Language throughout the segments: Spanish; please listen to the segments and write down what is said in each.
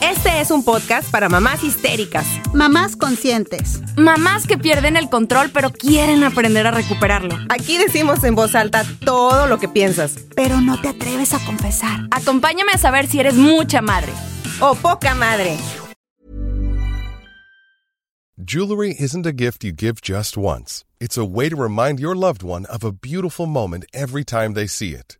Este es un podcast para mamás histéricas, Mamás conscientes. Mamás que pierden el control pero quieren aprender a recuperarlo. Aquí decimos en voz alta todo lo que piensas. Pero no te atreves a confesar. Acompáñame a saber si eres mucha madre. O poca madre. Jewelry isn't a gift you give just once. It's a way to remind your loved one of a beautiful moment every time they see it.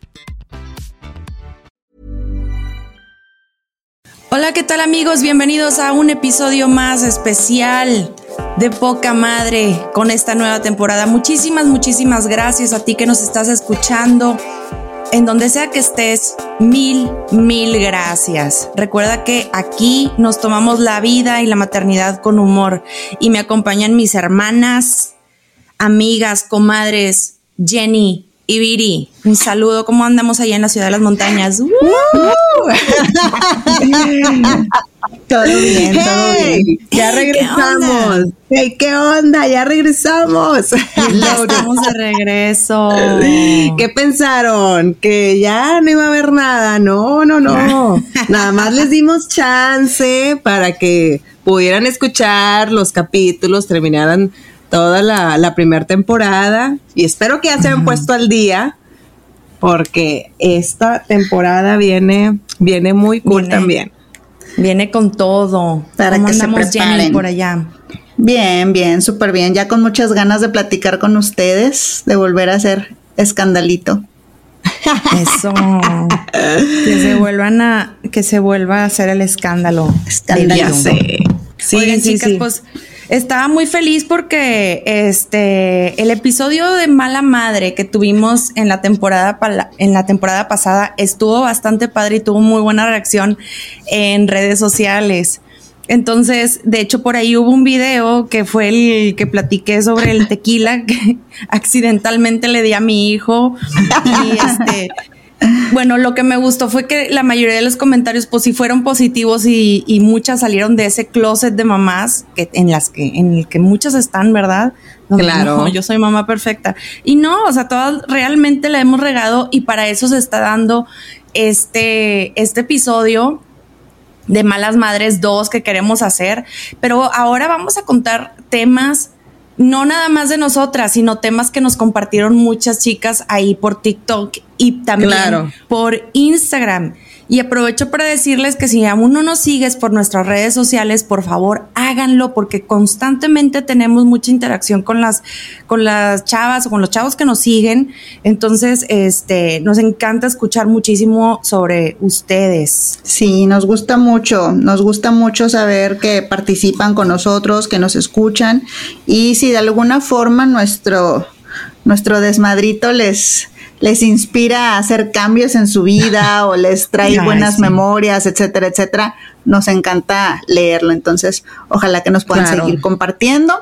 Hola, ¿qué tal amigos? Bienvenidos a un episodio más especial de Poca Madre con esta nueva temporada. Muchísimas, muchísimas gracias a ti que nos estás escuchando. En donde sea que estés, mil, mil gracias. Recuerda que aquí nos tomamos la vida y la maternidad con humor y me acompañan mis hermanas, amigas, comadres, Jenny, y Viri, un saludo. ¿Cómo andamos allá en la ciudad de las montañas? ¡Uh! todo bien, todo bien. Ya regresamos. ¿Qué hey, ¿Qué onda? Ya regresamos. Ya estamos de regreso. ¿Qué pensaron? Que ya no iba a haber nada. No, no, no. nada más les dimos chance para que pudieran escuchar los capítulos, terminaran toda la, la primera temporada y espero que ya se hayan puesto al día porque esta temporada viene, viene muy cool Viene. también. Viene con todo. Para ¿Cómo que se andamos, Jenny, preparen. por allá? Bien, bien, súper bien. Ya con muchas ganas de platicar con ustedes, de volver a hacer escandalito. Eso. que se vuelvan a, que se vuelva a hacer el escándalo. Escándalo. Ya sé. Sí, Oigan, sí, chicas, sí. pues estaba muy feliz porque este el episodio de Mala Madre que tuvimos en la temporada en la temporada pasada estuvo bastante padre y tuvo muy buena reacción en redes sociales. Entonces, de hecho, por ahí hubo un video que fue el que platiqué sobre el tequila que accidentalmente le di a mi hijo. Y este, bueno, lo que me gustó fue que la mayoría de los comentarios, pues sí fueron positivos y, y muchas salieron de ese closet de mamás que en las que, en el que muchas están, ¿verdad? Donde, Claro. "No, yo soy mamá perfecta. Y no, o sea, todas realmente la hemos regado y para eso se está dando este, este episodio de Malas Madres 2 que queremos hacer, pero ahora vamos a contar temas no nada más de nosotras, sino temas que nos compartieron muchas chicas ahí por TikTok y también Claro. por Instagram. Y aprovecho para decirles que si aún no nos sigues por nuestras redes sociales, por favor háganlo porque constantemente tenemos mucha interacción con las, con las chavas o con los chavos que nos siguen. Entonces, este, nos encanta escuchar muchísimo sobre ustedes. Sí, nos gusta mucho, nos gusta mucho saber que participan con nosotros, que nos escuchan y si de alguna forma nuestro, nuestro desmadrito les, les inspira a hacer cambios en su vida o les trae buenas sí. memorias, etcétera, etcétera, nos encanta leerlo. Entonces, ojalá que nos puedan Claro. seguir compartiendo.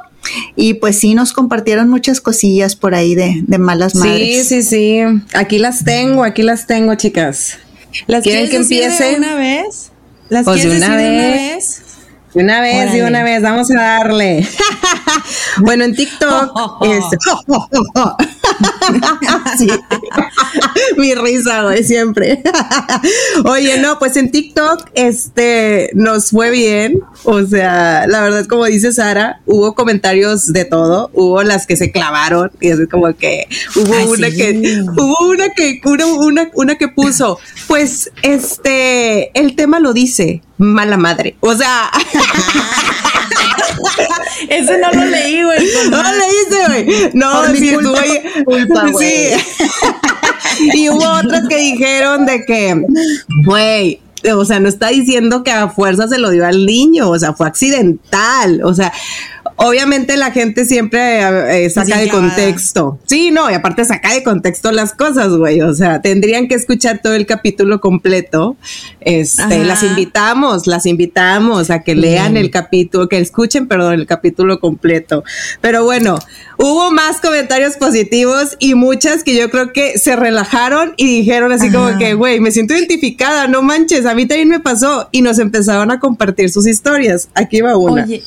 Y pues sí, nos compartieron muchas cosillas por ahí de, de malas Sí, madres. sí, sí. Aquí las tengo, aquí las tengo, chicas. ¿Las ¿Quieren que de empiece? una vez? ¿Las Pues de quieres una decir de una vez. De una vez, de una vez, vamos a darle. bueno, en TikTok. este, Sí. Mi risa, güey, siempre. Oye, no, pues en TikTok este nos fue bien. O sea, la verdad, como dice Sara, hubo comentarios de todo. Hubo las que se clavaron. Y es como que hubo una que, hubo una que, una, una, una que puso, pues, este, el tema lo dice, mala madre. O sea. Ese no lo leí, güey. No lo leíste, güey. No, sí, culpa, culpa, güey. Sí. y hubo otras que dijeron de que, güey, o sea, no está diciendo que a fuerza se lo dio al niño, o sea, fue accidental, o sea, obviamente la gente siempre eh, saca de contexto. Sí, no, y aparte saca de contexto las cosas, güey. O sea, tendrían que escuchar todo el capítulo completo. Este, las invitamos, las invitamos a que lean el capítulo, que escuchen, perdón, el capítulo completo. Pero bueno, hubo más comentarios positivos y muchas que yo creo que se relajaron y dijeron así como que, güey, me siento identificada, no manches, a mí también me pasó. Y nos empezaron a compartir sus historias. Aquí va una. Oye.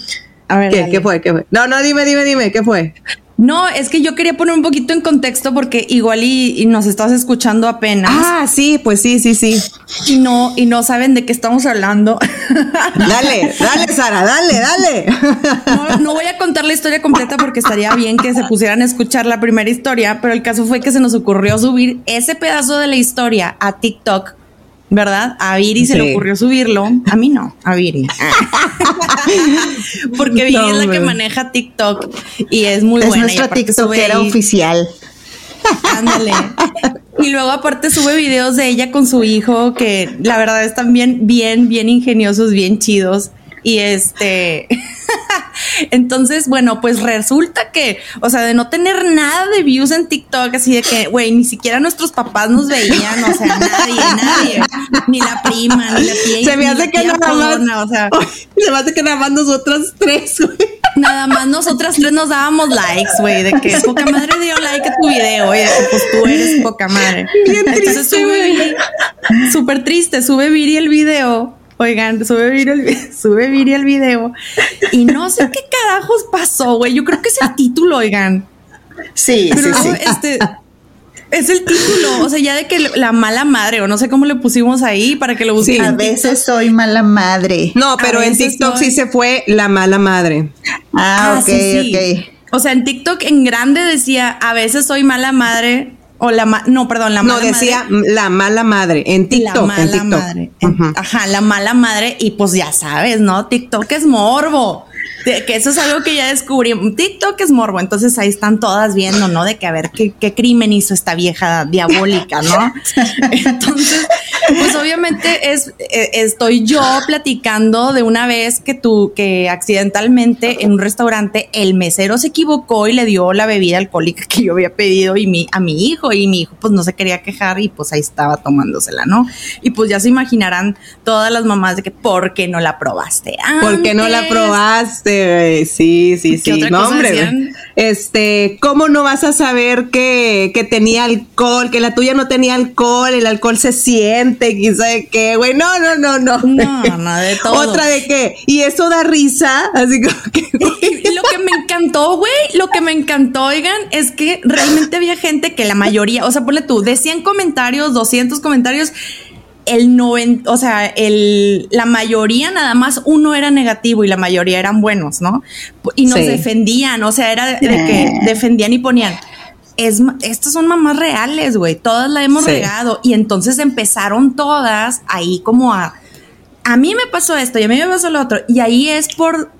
A ver, ¿Qué, ¿Qué fue? ¿Qué fue? No, no, dime, dime, dime, ¿qué fue? No, es que yo quería poner un poquito en contexto porque igual y, nos estás escuchando apenas. Ah, sí, pues sí, sí, sí. Y no, y no saben de qué estamos hablando. Dale, dale, Sara, dale, dale. No, no voy a contar la historia completa porque estaría bien que se pusieran a escuchar la primera historia, pero el caso fue que se nos ocurrió subir ese pedazo de la historia a TikTok ¿verdad? A Viri se le ocurrió subirlo. A mí no, a Viri. Porque Viri es la que maneja TikTok y es muy buena. Es nuestra TikTokera oficial. Ándale. Y luego aparte sube videos de ella con su hijo que la verdad están bien, bien, bien ingeniosos, bien chidos. Y este, entonces, bueno, pues resulta que, o sea, de no tener nada de views en TikTok, así de que, güey, ni siquiera nuestros papás nos veían, o sea, nadie, nadie, ni la prima, ni la tía. Se me hace que nada más, o sea, se me hace que nada más nosotras tres, güey. Nada más nosotras tres nos dábamos likes, güey, de que poca madre dio like a tu video, y de que pues tú eres poca madre. Bien Entonces triste, sube súper triste, sube Viri el video Oigan, sube Viri el, sube el video y no sé qué carajos pasó, güey. Yo creo que es el título, oigan. Sí, sí, sí. Este, es el título, o sea, ya de que la mala madre, o no sé cómo le pusimos ahí para que lo busquen. Sí, a veces soy mala madre. No, pero en TikTok sí se fue la mala madre. Ah, ah ok, ok. O sea, en TikTok en grande decía, a veces soy mala madre, o la no, perdón, la mala madre. No, decía la mala madre en TikTok. La mala madre. Ajá, la mala madre. Y pues ya sabes, ¿no? TikTok es morbo que eso es algo que ya descubrí. TikTok es morbo, entonces ahí están todas viendo, ¿no? De que a ver qué, qué crimen hizo esta vieja diabólica, ¿no? Entonces, pues obviamente es, eh, estoy yo platicando de una vez que tú, que accidentalmente en un restaurante el mesero se equivocó y le dio la bebida alcohólica que yo había pedido y mi, a mi hijo y mi hijo pues no se quería quejar y pues ahí estaba tomándosela, ¿no? Y pues ya se imaginarán todas las mamás de que, ¿por qué no la probaste? ¿Por qué no la probaste? Sí, sí, sí. No, hombre, este, ¿cómo no vas a saber que, que, tenía alcohol, que la tuya no tenía alcohol, el alcohol se siente, quizá de qué, güey? No, no, no, no. No, no, de todo. Otra de qué, y eso da risa, así como que. lo que me encantó, güey, lo que me encantó, oigan, es que realmente había gente que la mayoría, o sea, ponle tú, de 100 comentarios, 200 comentarios, el 90, o sea, el, la mayoría nada más uno era negativo y la mayoría eran buenos, ¿no? Y nos defendían, o sea, era de, que defendían y ponían. Es, estas son mamás reales, güey. Todas la hemos regado. Y entonces empezaron todas ahí como a. A mí me pasó esto y a mí me pasó lo otro. Y ahí es por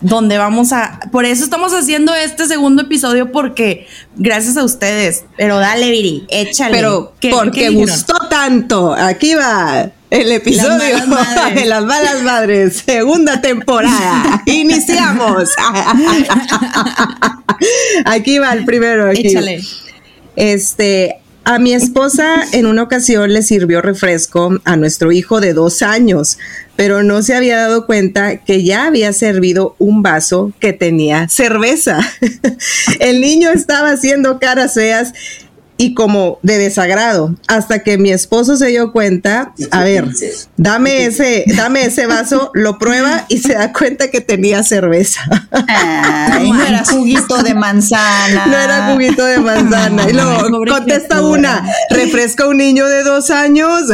donde vamos a. Por eso estamos haciendo este segundo episodio, porque gracias a ustedes. Pero dale, Viri, échale. Pero porque gustó tanto. Aquí va el episodio de las malas madres, segunda temporada. Iniciamos. aquí va el primero. Échale. Este, a mi esposa en una ocasión le sirvió refresco a nuestro hijo de dos años, pero no se había dado cuenta que ya había servido un vaso que tenía cerveza. El niño estaba haciendo caras feas y como de desagrado, hasta que mi esposo se dio cuenta, a ver, dame ese, dame ese vaso, lo prueba y se da cuenta que tenía cerveza. Ay, no era juguito de manzana. No era juguito de manzana. Y luego contesta criatura. una, refresca a un niño de dos años.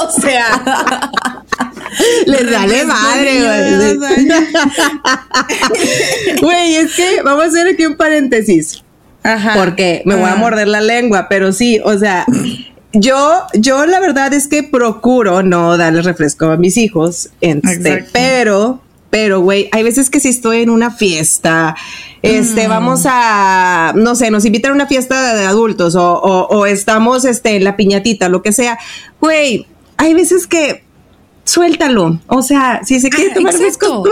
o sea, Les vale madre, güey. Güey, es que vamos a hacer aquí un paréntesis. Ajá. porque me voy a morder la lengua, pero sí, o sea, yo, yo la verdad es que procuro no darles refresco a mis hijos, este, pero, pero, güey, hay veces que si estoy en una fiesta, este, Mm. vamos a, no sé, nos invitan a una fiesta de adultos o, o, o estamos, este, en la piñatita, lo que sea, güey, hay veces que suéltalo, o sea, si se quiere Ah, tomar refresco,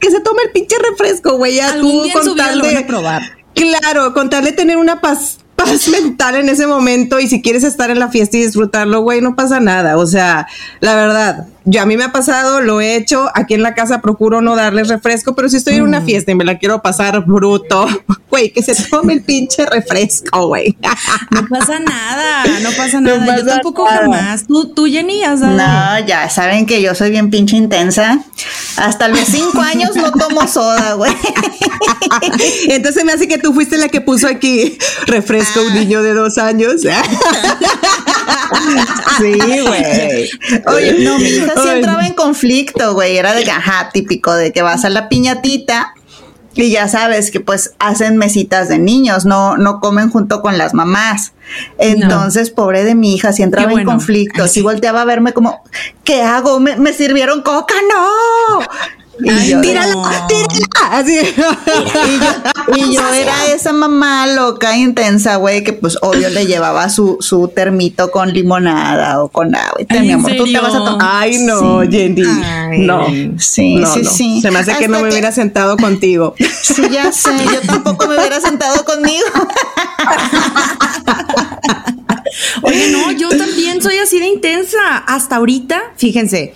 que se tome el pinche refresco, güey, ya Algún tú con tal lo van de- a probar. Claro, con tal de tener una paz, paz mental en ese momento y si quieres estar en la fiesta y disfrutarlo, güey, no pasa nada. O sea, la verdad, yo a mí me ha pasado, lo he hecho, aquí en la casa procuro no darles refresco, pero si estoy en una Mm. fiesta y me la quiero pasar bruto, güey, que se tome el pinche refresco, güey. No pasa nada, no pasa No nada. Yo pasa tampoco nada. jamás. Tú, tú Jenny, has dado. No, ya saben que yo soy bien pinche intensa. Hasta los cinco años no tomo soda, güey. Entonces me hace que tú fuiste la que puso aquí refresco a un niño de dos años. sí, güey. Oye, no, mi hija sí entraba en conflicto, güey. Era de, ajá, típico de que vas a la piñatita y ya sabes que pues hacen mesitas de niños, no, no comen junto con las mamás. Entonces, pobre de mi hija, sí entraba bueno. en conflicto. Sí volteaba a verme como, ¿qué hago? ¿Me, me sirvieron coca? ¡No! Y Ay, yo, Tírala, No. tírala. Así. y yo, y yo era esa mamá loca, intensa, güey, que pues obvio le llevaba su, su termito con limonada o con agua. Y te, ¿En mi amor, tú te vas a tomar. Ay, no, Sí. Jenny. Ay. No. Sí, No, sí, no. sí. Se me hace que no me que- hubiera sentado contigo. Sí, ya sé, yo tampoco me hubiera sentado conmigo. Oye, no, yo también soy así de intensa. Hasta ahorita, fíjense,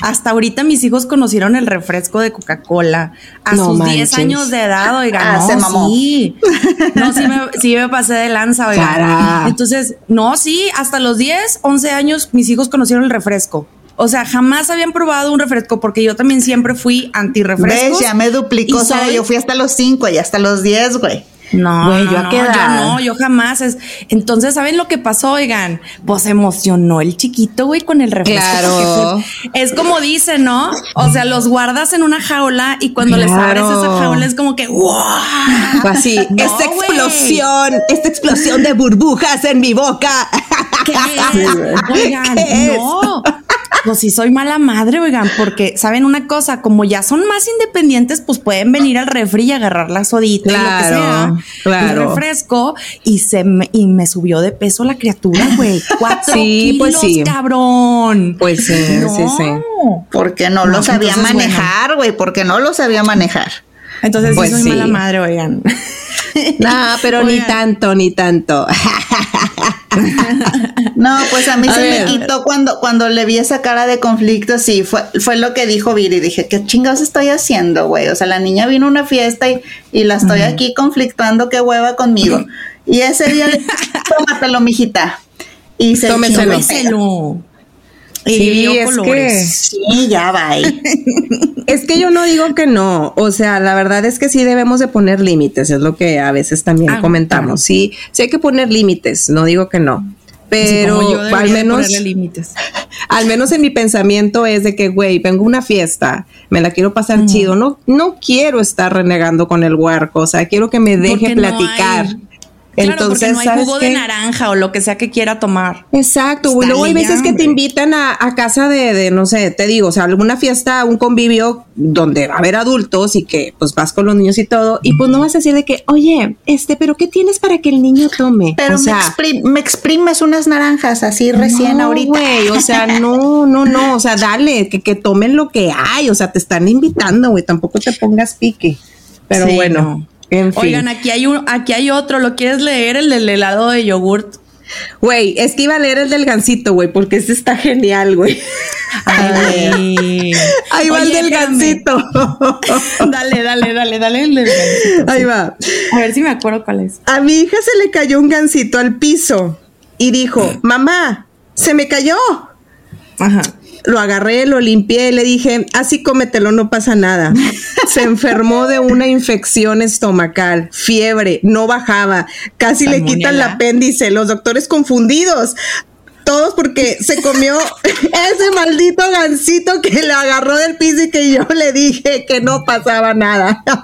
hasta ahorita mis hijos conocieron el refresco de Coca-Cola a No sus manches. 10 años de edad, oigan, Ah, no, se mamó. sí. No, sí me, sí me pasé de lanza, oigan. Cara. Entonces, no, sí, hasta los 10, 11 años mis hijos conocieron el refresco. O sea, jamás habían probado un refresco porque yo también siempre fui anti-refrescos. ¿Ves? Ya me duplicó, soy- Yo fui hasta los cinco y hasta los diez, güey. No, Güey, no, ¿yo a no, yo no, yo jamás. Es, entonces, ¿saben lo que pasó? Oigan, pues emocionó el chiquito, güey, con el refresco. Claro. es como dice, ¿no? O sea, los guardas en una jaula y cuando les abres esa jaula es como que, ¡wow! Así, No, esta güey. explosión, esta explosión de burbujas en mi boca. ¿Qué es? Oigan, ¿Qué es? no. Pues sí soy mala madre, oigan, porque saben una cosa, como ya son más independientes, pues pueden venir al refri y agarrar la sodita y lo que sea, claro. el refresco y se me, y me subió de peso la criatura, güey, cuatro Sí, pues kilos, sí. cabrón. Pues sí, sí, sí. Porque no, No, lo sabía manejar, güey. Porque no lo sabía manejar. Entonces Pues sí soy sí. mala madre, oigan. No, pero ni tanto, ni tanto. No, pues a mí A se ver. me quitó cuando, cuando le vi esa cara de conflicto, sí, fue, fue lo que dijo Viri. Dije, ¿qué chingados estoy haciendo, güey? O sea, la niña vino a una fiesta y, y la estoy aquí conflictuando, qué hueva conmigo. Y ese día le dije, tómatelo, mijita. Y se Tómeselo. Tómeselo. Y Sí, es colores. Sí, ya va. Es que yo no digo que no, o sea, la verdad es que sí debemos de poner límites, es lo que a veces también Ah, comentamos, claro. sí, sí hay que poner límites, no digo que no, pero Sí, como yo debería al menos, límites. al menos en mi pensamiento es de que, güey, vengo a una fiesta, me la quiero pasar chido, no, no quiero estar renegando con el huarco, o sea, quiero que me deje Porque no platicar. hay- Claro, Entonces, porque no hay ¿sabes jugo qué? de naranja o lo que sea que quiera tomar. Exacto, güey. Está Luego hay veces que te invitan a, a casa de, de, no sé, te digo, o sea, alguna fiesta, un convivio donde va a haber adultos y que pues vas con los niños y todo, y pues no vas a decir de que, oye, este, pero ¿qué tienes para que el niño tome? Pero o sea, me, expri- me exprimes unas naranjas así recién no, ahorita. o sea, no, no, no, o sea, dale, que, que tomen lo que hay, o sea, te están invitando, güey, tampoco te pongas pique. Pero Sí, bueno, no. En fin. Oigan, aquí hay un, aquí hay otro, ¿lo quieres leer? El del helado de yogurt. Güey, es que iba a leer el del gancito, güey, porque este está genial, güey. Ay, Ahí va el del gancito. Dale, dale, dale, dale. el del gancito. Ahí va. A ver si me acuerdo cuál es. A mi hija se le cayó un gancito al piso y dijo, mamá, se me cayó. Ajá. Lo agarré, lo limpié y le dije, así cómetelo, no pasa nada. Se enfermó de una infección estomacal, fiebre, no bajaba, casi le quitan el apéndice, los doctores confundidos. Todos porque se comió ese maldito gansito que le agarró del piso y que yo le dije que no pasaba nada.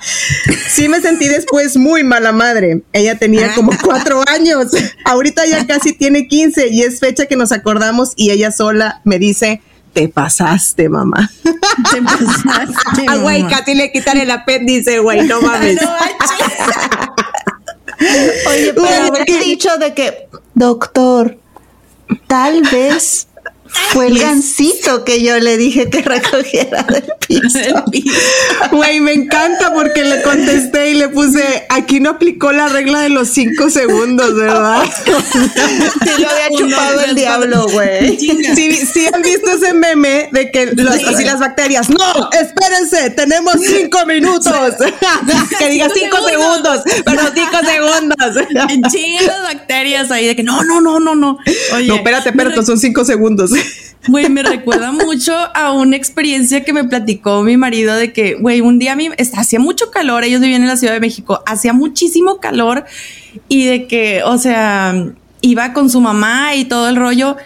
Sí me sentí después muy mala madre. Ella tenía como cuatro años. Ahorita ya casi tiene 15 y es fecha que nos acordamos y ella sola me dice, te pasaste, mamá. Te pasaste, Ah, güey, casi le quitan el apéndice, güey, no mames. No. Oye, pero ¿qué? dicho de que, doctor, tal vez fue el gancito que yo le dije que recogiera del piso. Güey, me encanta porque le contesté y le puse, aquí no aplicó la regla de los cinco segundos, ¿verdad? Sí lo había chupado el diablo, güey. Sí, sí han visto ese meme de que los- así las bacterias, no, espérense, tenemos cinco minutos. que diga cinco segundos, pero cinco segundos. En chinga las bacterias ahí de que no, no, no, no, no. Oye, No, espérate, espérate, son cinco segundos. Güey, me recuerda mucho a una experiencia que me platicó mi marido de que, güey, un día a mí hacía mucho calor, ellos vivían en la Ciudad de México, hacía muchísimo calor y de que, o sea, iba con su mamá y todo el rollo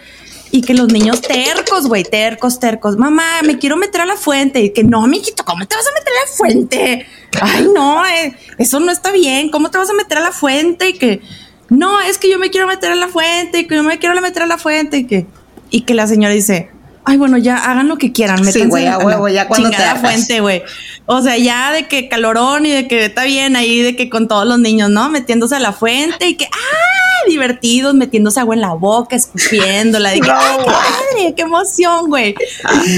y que los niños tercos, güey, tercos, tercos, mamá, me quiero meter a la fuente y que no, mijito, ¿cómo te vas a meter a la fuente? Ay, no, eh, eso no está bien, ¿cómo te vas a meter a la fuente? Y que, no, es que yo me quiero meter a la fuente y que yo me quiero meter a la fuente y que, y que la señora dice, ay, bueno, ya hagan lo que quieran, Sí, métanse güey, a la huevo, ya cuando te hartas. fuente, güey. O sea, ya de que calorón y de que está bien ahí, de que con todos los niños, ¿no? Metiéndose a la fuente y que, ¡ah! Divertidos, metiéndose agua en la boca, escupiéndola, de que, ¡ay, qué padre! ¡Qué emoción, güey!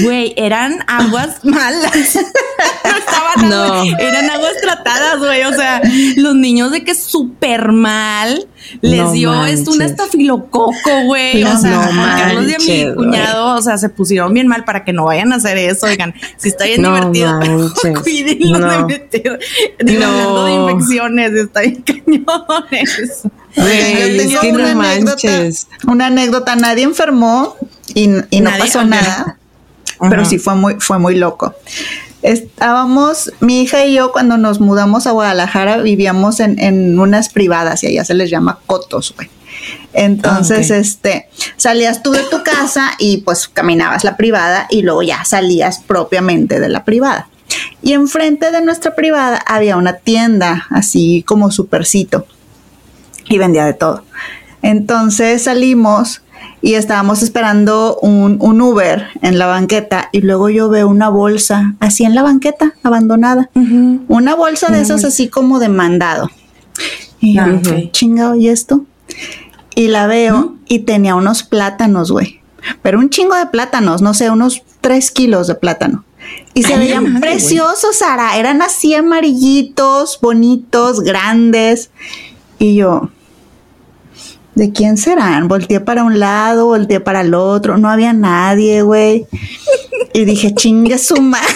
Güey, eran aguas malas. no estaban No. aguas, eran aguas tratadas, güey. O sea, los niños de que súper mal les No dio esto, un manches. estafilococo, güey. o No sea, Juan Carlos y a mi manches, cuñado, o sea, se pusieron bien mal para que no vayan a hacer eso. Oigan, si está bien No divertido, manches. cuídenlo de No. meter. Digo, No. hablando de infecciones, está bien cañones. Yo es no una anécdota, manches. una anécdota, nadie enfermó y, y no Nadie, pasó nada, pero sí fue muy, fue muy loco. Estábamos, mi hija y yo, cuando nos mudamos a Guadalajara, vivíamos en, en unas privadas y allá se les llama cotos, güey. Entonces, Ah, este, salías tú de tu casa y pues caminabas la privada y luego ya salías propiamente de la privada. Y enfrente de nuestra privada había una tienda, así como supercito, y vendía de todo. Entonces salimos y estábamos esperando un, un Uber en la banqueta y luego yo veo una bolsa así en la banqueta, abandonada. Una bolsa de esas así como de mandado. Y yo, ok. chingado, ¿y esto? Y la veo y tenía unos plátanos, güey. Pero un chingo de plátanos, no sé, unos tres kilos de plátano. Y se Ay, veían madre, preciosos, Sara. Eran así amarillitos, bonitos, grandes. Y yo, ¿de quién serán? Volteé para un lado, volteé para el otro. No había nadie, güey. Y dije, chingue su madre.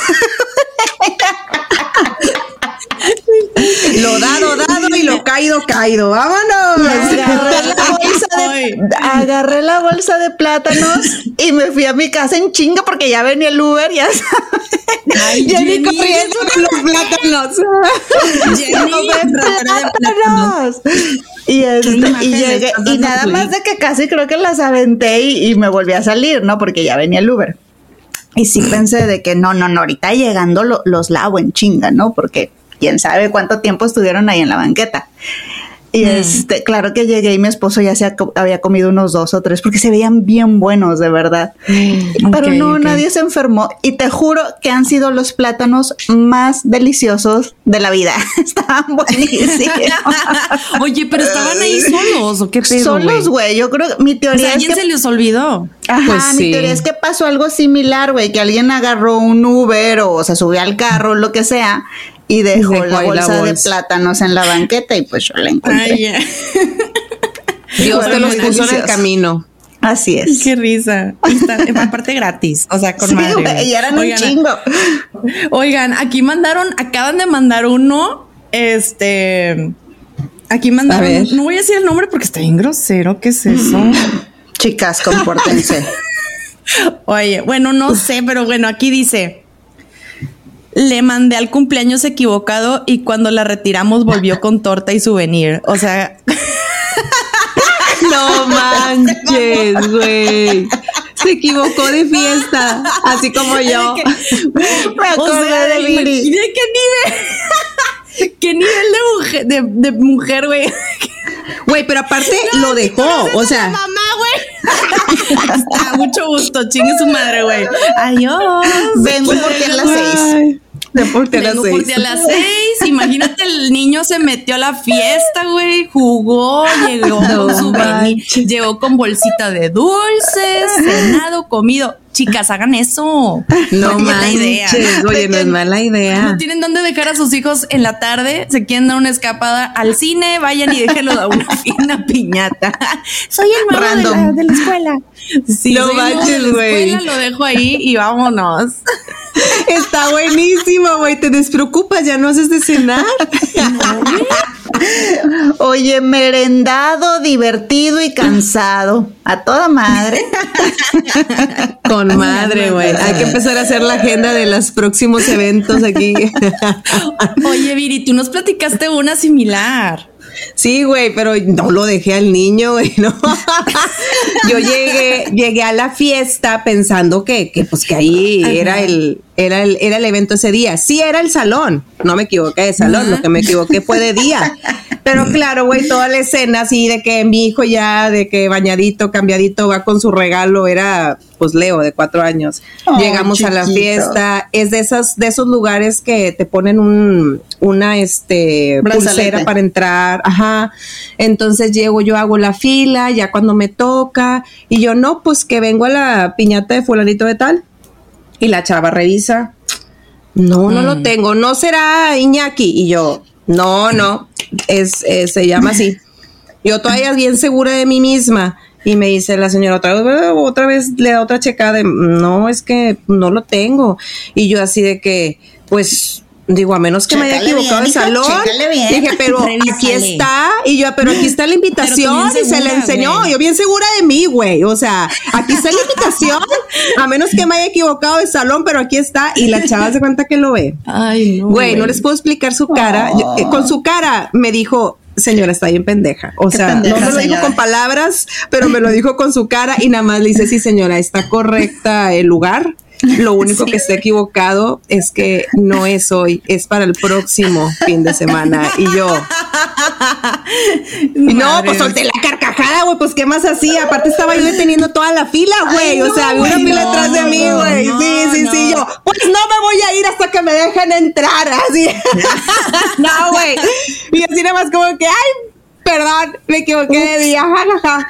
Lo dado, dado y lo caído, caído. ¡Vámonos! Agarré la, bolsa de, agarré la bolsa de plátanos y me fui a mi casa en chinga porque ya venía el Uber, ya sabes. Ay, Ya ni Jenny, corriendo con los plátanos. Jenny, ¡Come ratera de plátanos. Y, este, y, le llegué, y nada más de que casi creo que las aventé y, y me volví a salir, ¿no? Porque ya venía el Uber. Y sí pensé de que no, no, no, ahorita llegando lo- los lavo en chinga, ¿no? Porque quién sabe cuánto tiempo estuvieron ahí en la banqueta. Y este, claro que llegué y mi esposo ya se había comido unos dos o tres porque se veían bien buenos, de verdad. Pero Ok, no, ok. nadie se enfermó. Y te juro que han sido los plátanos más deliciosos de la vida. Estaban buenísimos. Oye, pero estaban ahí solos, ¿o qué pedo, Solos, güey. Yo creo que mi O teoría sea, ¿a es alguien que se les olvidó? Ajá, Pues mi sí. teoría es que pasó algo similar, güey, que alguien agarró un Uber o se subió al carro, lo que sea, y dejó, Dejó la, bolsa de plátanos en la banqueta y pues yo la encontré. Ay, ya. Dios te los puso en el camino. Así es. Qué risa. Está, aparte gratis. O sea, con Sí, madre. güey. y eran un Oigan, chingo. Oigan, aquí mandaron, acaban de mandar uno. Este. Aquí mandaron. No voy a decir el nombre porque está bien grosero. ¿Qué es eso? Chicas, compórtense. Oye, bueno, no sé, pero bueno, aquí dice. Le mandé al cumpleaños equivocado y cuando la retiramos volvió con torta y souvenir. O sea, No manches, güey. Se equivocó de fiesta, así como yo. Me o sea, de imagina qué nivel, qué nivel de mujer, de, de mujer, güey. Güey, pero aparte lo dejó, o sea, Mamá, güey. Mucho gusto, chingue su madre, güey. Adiós. Vengo por ti a las seis. Ay, de por ti a las seis. por ti a las seis. Imagínate, el niño se metió a la fiesta, güey. Jugó, llegó No con su llegó con bolsita de dulces, cenado, comido. Chicas, hagan eso. No mala idea. oye, no es mala idea. No tienen dónde dejar a sus hijos en la tarde, se quieren dar una escapada al cine, vayan y déjenlo a una, una piñata. Soy el nuevo de la, Random. de la escuela. Sí, No manches, güey. Lo dejo ahí y vámonos. Está buenísimo, güey. Te despreocupas, ya no haces de cenar. Oye, merendado, divertido y cansado. A toda madre. Con madre, güey. Hay que empezar a hacer la agenda de los próximos eventos aquí. Oye, Viri, tú nos platicaste una similar. Sí, güey, pero no lo dejé al niño, güey, no. Yo llegué, llegué a la fiesta pensando que, que pues que ahí era el, era el, era el evento ese día. Sí, era el salón. No me equivoqué de salón, lo que me equivoqué fue de día. Pero claro, güey, toda la escena así de que mi hijo ya, de que bañadito, cambiadito, va con su regalo, era pues Leo, de cuatro años. Llegamos a la fiesta. Es de esas, de esos lugares que te ponen un, una, este, Brazalete. pulsera para entrar, ajá. Entonces llego, yo hago la fila, ya cuando me toca, y yo no, pues que vengo a la piñata de fulanito de tal. Y la chava revisa. No, no lo tengo. No será Iñaki. Y yo, no, no. Es, eh, se llama así. Yo todavía bien segura de mí misma. Y me dice la señora otra vez, otra vez le da otra checada de, no, es que no lo tengo. Y yo así de que, pues, digo, a menos que me haya equivocado bien, el salón. bien. Dije, pero aquí está. Y yo, pero aquí está la invitación. Y se le segura, enseñó. Yo bien segura de mí, güey. O sea, aquí está la invitación. A menos que me haya equivocado el salón, pero aquí está. Y la chava se cuenta que lo ve. Ay, no. Güey, no les puedo explicar su cara. Yo- eh, con su cara me dijo, señora, está bien pendeja. O sea, pendeja, no me lo dijo con palabras, pero me lo dijo con su cara y nada más le dice, sí, señora, está correcta el lugar. Lo único que está equivocado es que no es hoy, es para el próximo fin de semana. Y yo, no, pues solté la carcajada, güey, pues qué más hacía. Aparte estaba yo deteniendo toda la fila, güey. Ay, o sea, no, había una güey, fila no, detrás de mí, no, güey. no, sí, sí, sí. no. Yo, pues no me voy a ir hasta que me dejen entrar, así. no, güey. Y así nada más como que, ay, perdón, me equivoqué de día, jajaja.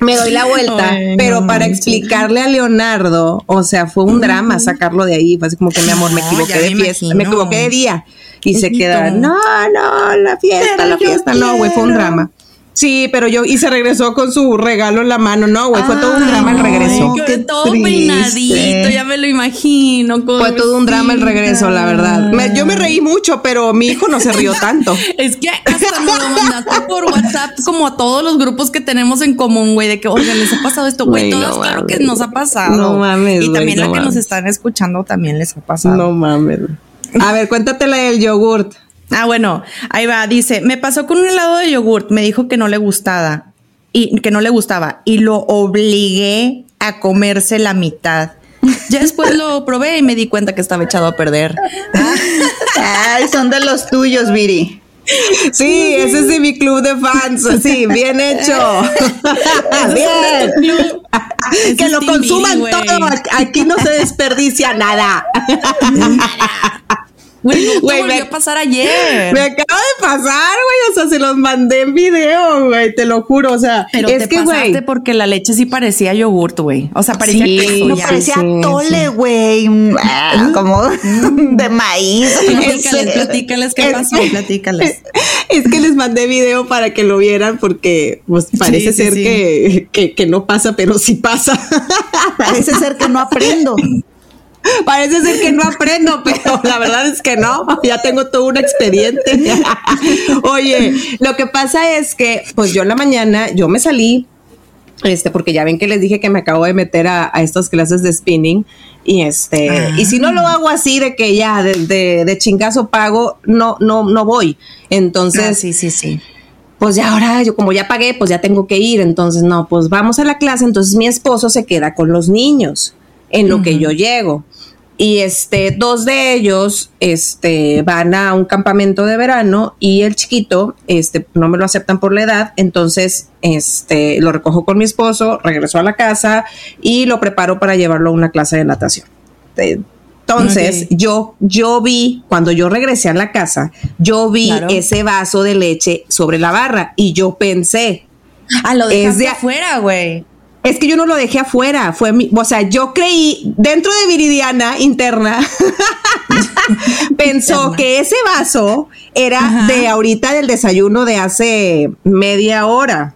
Me doy la vuelta, Ay, pero no para explicarle a Leonardo, o sea, fue un drama sacarlo de ahí. Fue así como que, mi amor, me No, equivoqué de me fiesta, me imagino. equivoqué de día. Y se queda, no, no, la fiesta, Pero la fiesta. No, güey, fue un drama. Sí, pero yo, y se regresó con su regalo en la mano, no, güey, fue todo un drama el Ay, regreso. qué Qué todo triste. peinadito, ya me lo imagino. Fue todo un drama el regreso, la verdad. Me- yo me reí mucho, pero mi hijo no se rió tanto. Es que hasta nos lo mandaste por WhatsApp, como a todos los grupos que tenemos en común, güey, de que, oigan, les ha pasado esto, güey. Todos, no claro que mames. nos ha pasado. No mames, Y también no la que nos están escuchando también les ha pasado. No mames. A ver, cuéntate la del yogurt. Ah, bueno, ahí va. Dice, me pasó con un helado de yogurt, me dijo que no le gustaba y que no le gustaba y lo obligué a comerse la mitad. Ya después lo probé y me di cuenta que estaba echado a perder. Ay, son de los tuyos, Viri. Sí, ese es de mi club de fans. Sí, bien hecho. bien. Que lo consuman todo. Aquí no se desperdicia nada. Güey, no Güey, volvió me- a pasar ayer. Me acaba de pasar, güey. O sea, se los mandé en video, güey. Te lo juro. O sea, Pero es te que, pasaste güey. porque la leche sí parecía yogurt, güey. O sea, parecía Sí, queso No ya. parecía sí, tole, güey. ah, Como de maíz. Platícales, platícales qué Es pasó, platícales. Es que les mandé video para que lo vieran porque pues parece sí, ser sí. Que, que, que no pasa, pero sí pasa. Parece ser que no aprendo. Parece ser que no aprendo, pero la verdad es que no. Ya tengo todo un expediente. Oye, lo que pasa es que, pues yo en la mañana, yo me salí, este, porque ya ven que les dije que me acabo de meter a, a estas clases de spinning. Y este, y si no lo hago así de que ya de, de, de chingazo pago, no, no, no voy. Entonces, Ah, sí, sí, sí. pues ya ahora yo como ya pagué, pues ya tengo que ir. Entonces, no, pues vamos a la clase. Entonces mi esposo se queda con los niños en lo que yo llego. Y este, dos de ellos, este, van a un campamento de verano y el chiquito, este, no me lo aceptan por la edad. Entonces, este, lo recojo con mi esposo, regreso a la casa y lo preparo para llevarlo a una clase de natación. Eh, Entonces, yo, yo vi, cuando yo regresé a la casa, yo vi Claro. ese vaso de leche sobre la barra y yo pensé, Ah, lo Es dejaste de- afuera, güey. Es que yo no lo dejé afuera, fue mi, o sea, yo creí, dentro de Viridiana interna, pensó que ese vaso era de ahorita del desayuno de hace media hora.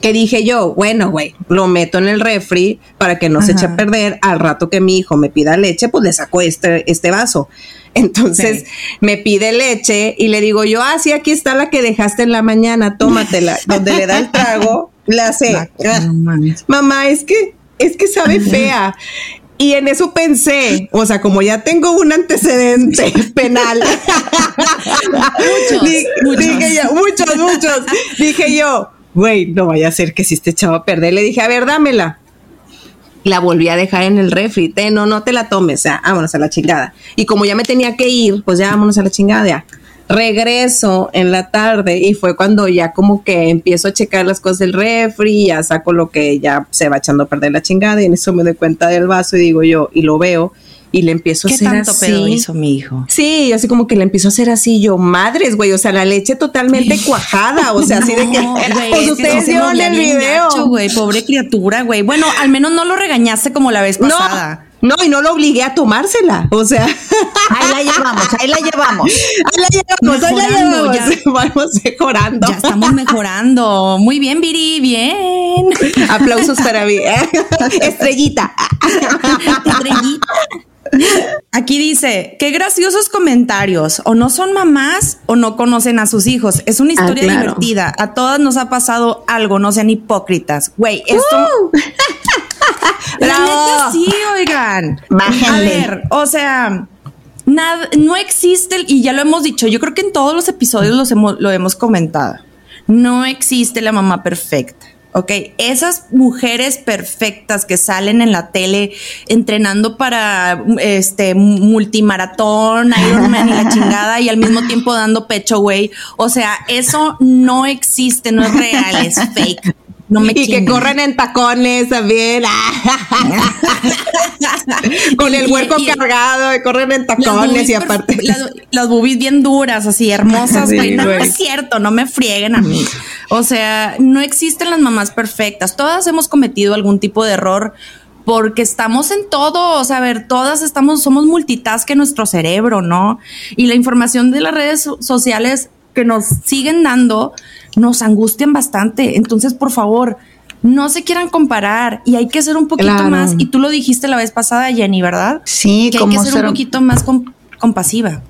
Que dije yo, bueno, güey, lo meto en el refri para que no se eche a perder. Al rato que mi hijo me pida leche, pues le saco este, este vaso. Entonces Sí. me pide leche y le digo yo, ah, sí, aquí está la que dejaste en la mañana, tómatela. Donde le da el trago, le hace. Ah, "Ah, mamá, es que, es que sabe fea. Y en eso pensé, o sea, como ya tengo un antecedente penal. Muchos, di- muchos. Dije yo, muchos, muchos. Dije yo, güey, no vaya a ser que si este chavo a perder. Le dije, a ver, dámela. La volví a dejar en el refri. Te, no, no te la tomes. O sea, vámonos a la chingada. Y como ya me tenía que ir, pues ya vámonos a la chingada. ya. Regreso en la tarde y fue cuando ya como que empiezo a checar las cosas del refri, ya saco lo que ya se va echando a perder la chingada y en eso me doy cuenta del vaso y digo yo, y lo veo y le empiezo a ¿Qué hacer tanto así. pedo hizo mi hijo? Sí, así como que le empiezo a hacer así, yo, madres, güey, o sea, la leche totalmente cuajada, o sea, así de que, pues ustedes vieron el video. gacho, pobre criatura, güey. Bueno, al menos no lo regañaste como la vez pasada. No, no, y no lo obligué a tomársela, o sea, Ahí la llevamos, ahí la llevamos. ahí la llevamos, ahí la llevamos, vamos mejorando. Ya estamos mejorando. Muy bien, Viri, bien. Aplausos para mí. Estrellita. Estrellita. Aquí dice, qué graciosos comentarios. O no son mamás o no conocen a sus hijos. Es una historia claro. divertida. A todas nos ha pasado algo, no sean hipócritas. Güey, esto... La neta sí, oigan. Bájenle. A ver, o sea, nada, no existe, y ya lo hemos dicho, yo creo que en todos los episodios los hemos, lo hemos comentado. No existe la mamá perfecta. Ok, esas mujeres perfectas que salen en la tele entrenando para este multimaratón, Ironman y la chingada, y al mismo tiempo dando pecho, güey. O sea, eso no existe, no es real, es fake. No me y que corren en tacones también. Con el huerco y- cargado, y corren en tacones y aparte. Las, las boobies bien duras, así hermosas, Sí, no, no es cierto, no me frieguen a mí. O sea, no existen las mamás perfectas. Todas hemos cometido algún tipo de error porque estamos en todo. O sea, a ver, todas estamos, somos multitask en nuestro cerebro, ¿no? Y la información de las redes so- sociales que nos siguen dando nos angustian bastante. Entonces, por favor. No se quieran comparar y hay que ser un poquito Claro. más. Y tú lo dijiste la vez pasada, Jenny, ¿verdad? Sí, que hay que ser ser- un poquito más com- compasiva.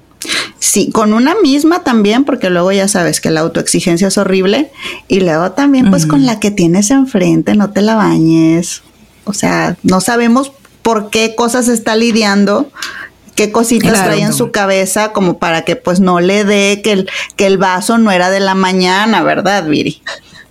Sí, con una misma también, porque luego ya sabes que la autoexigencia es horrible. Y luego también, pues con la que tienes enfrente, no te la bañes. O sea, no sabemos por qué cosas está lidiando, qué cositas Claro. trae en su cabeza, como para que pues no le dé que el, que el vaso no era de la mañana, ¿verdad, Viri?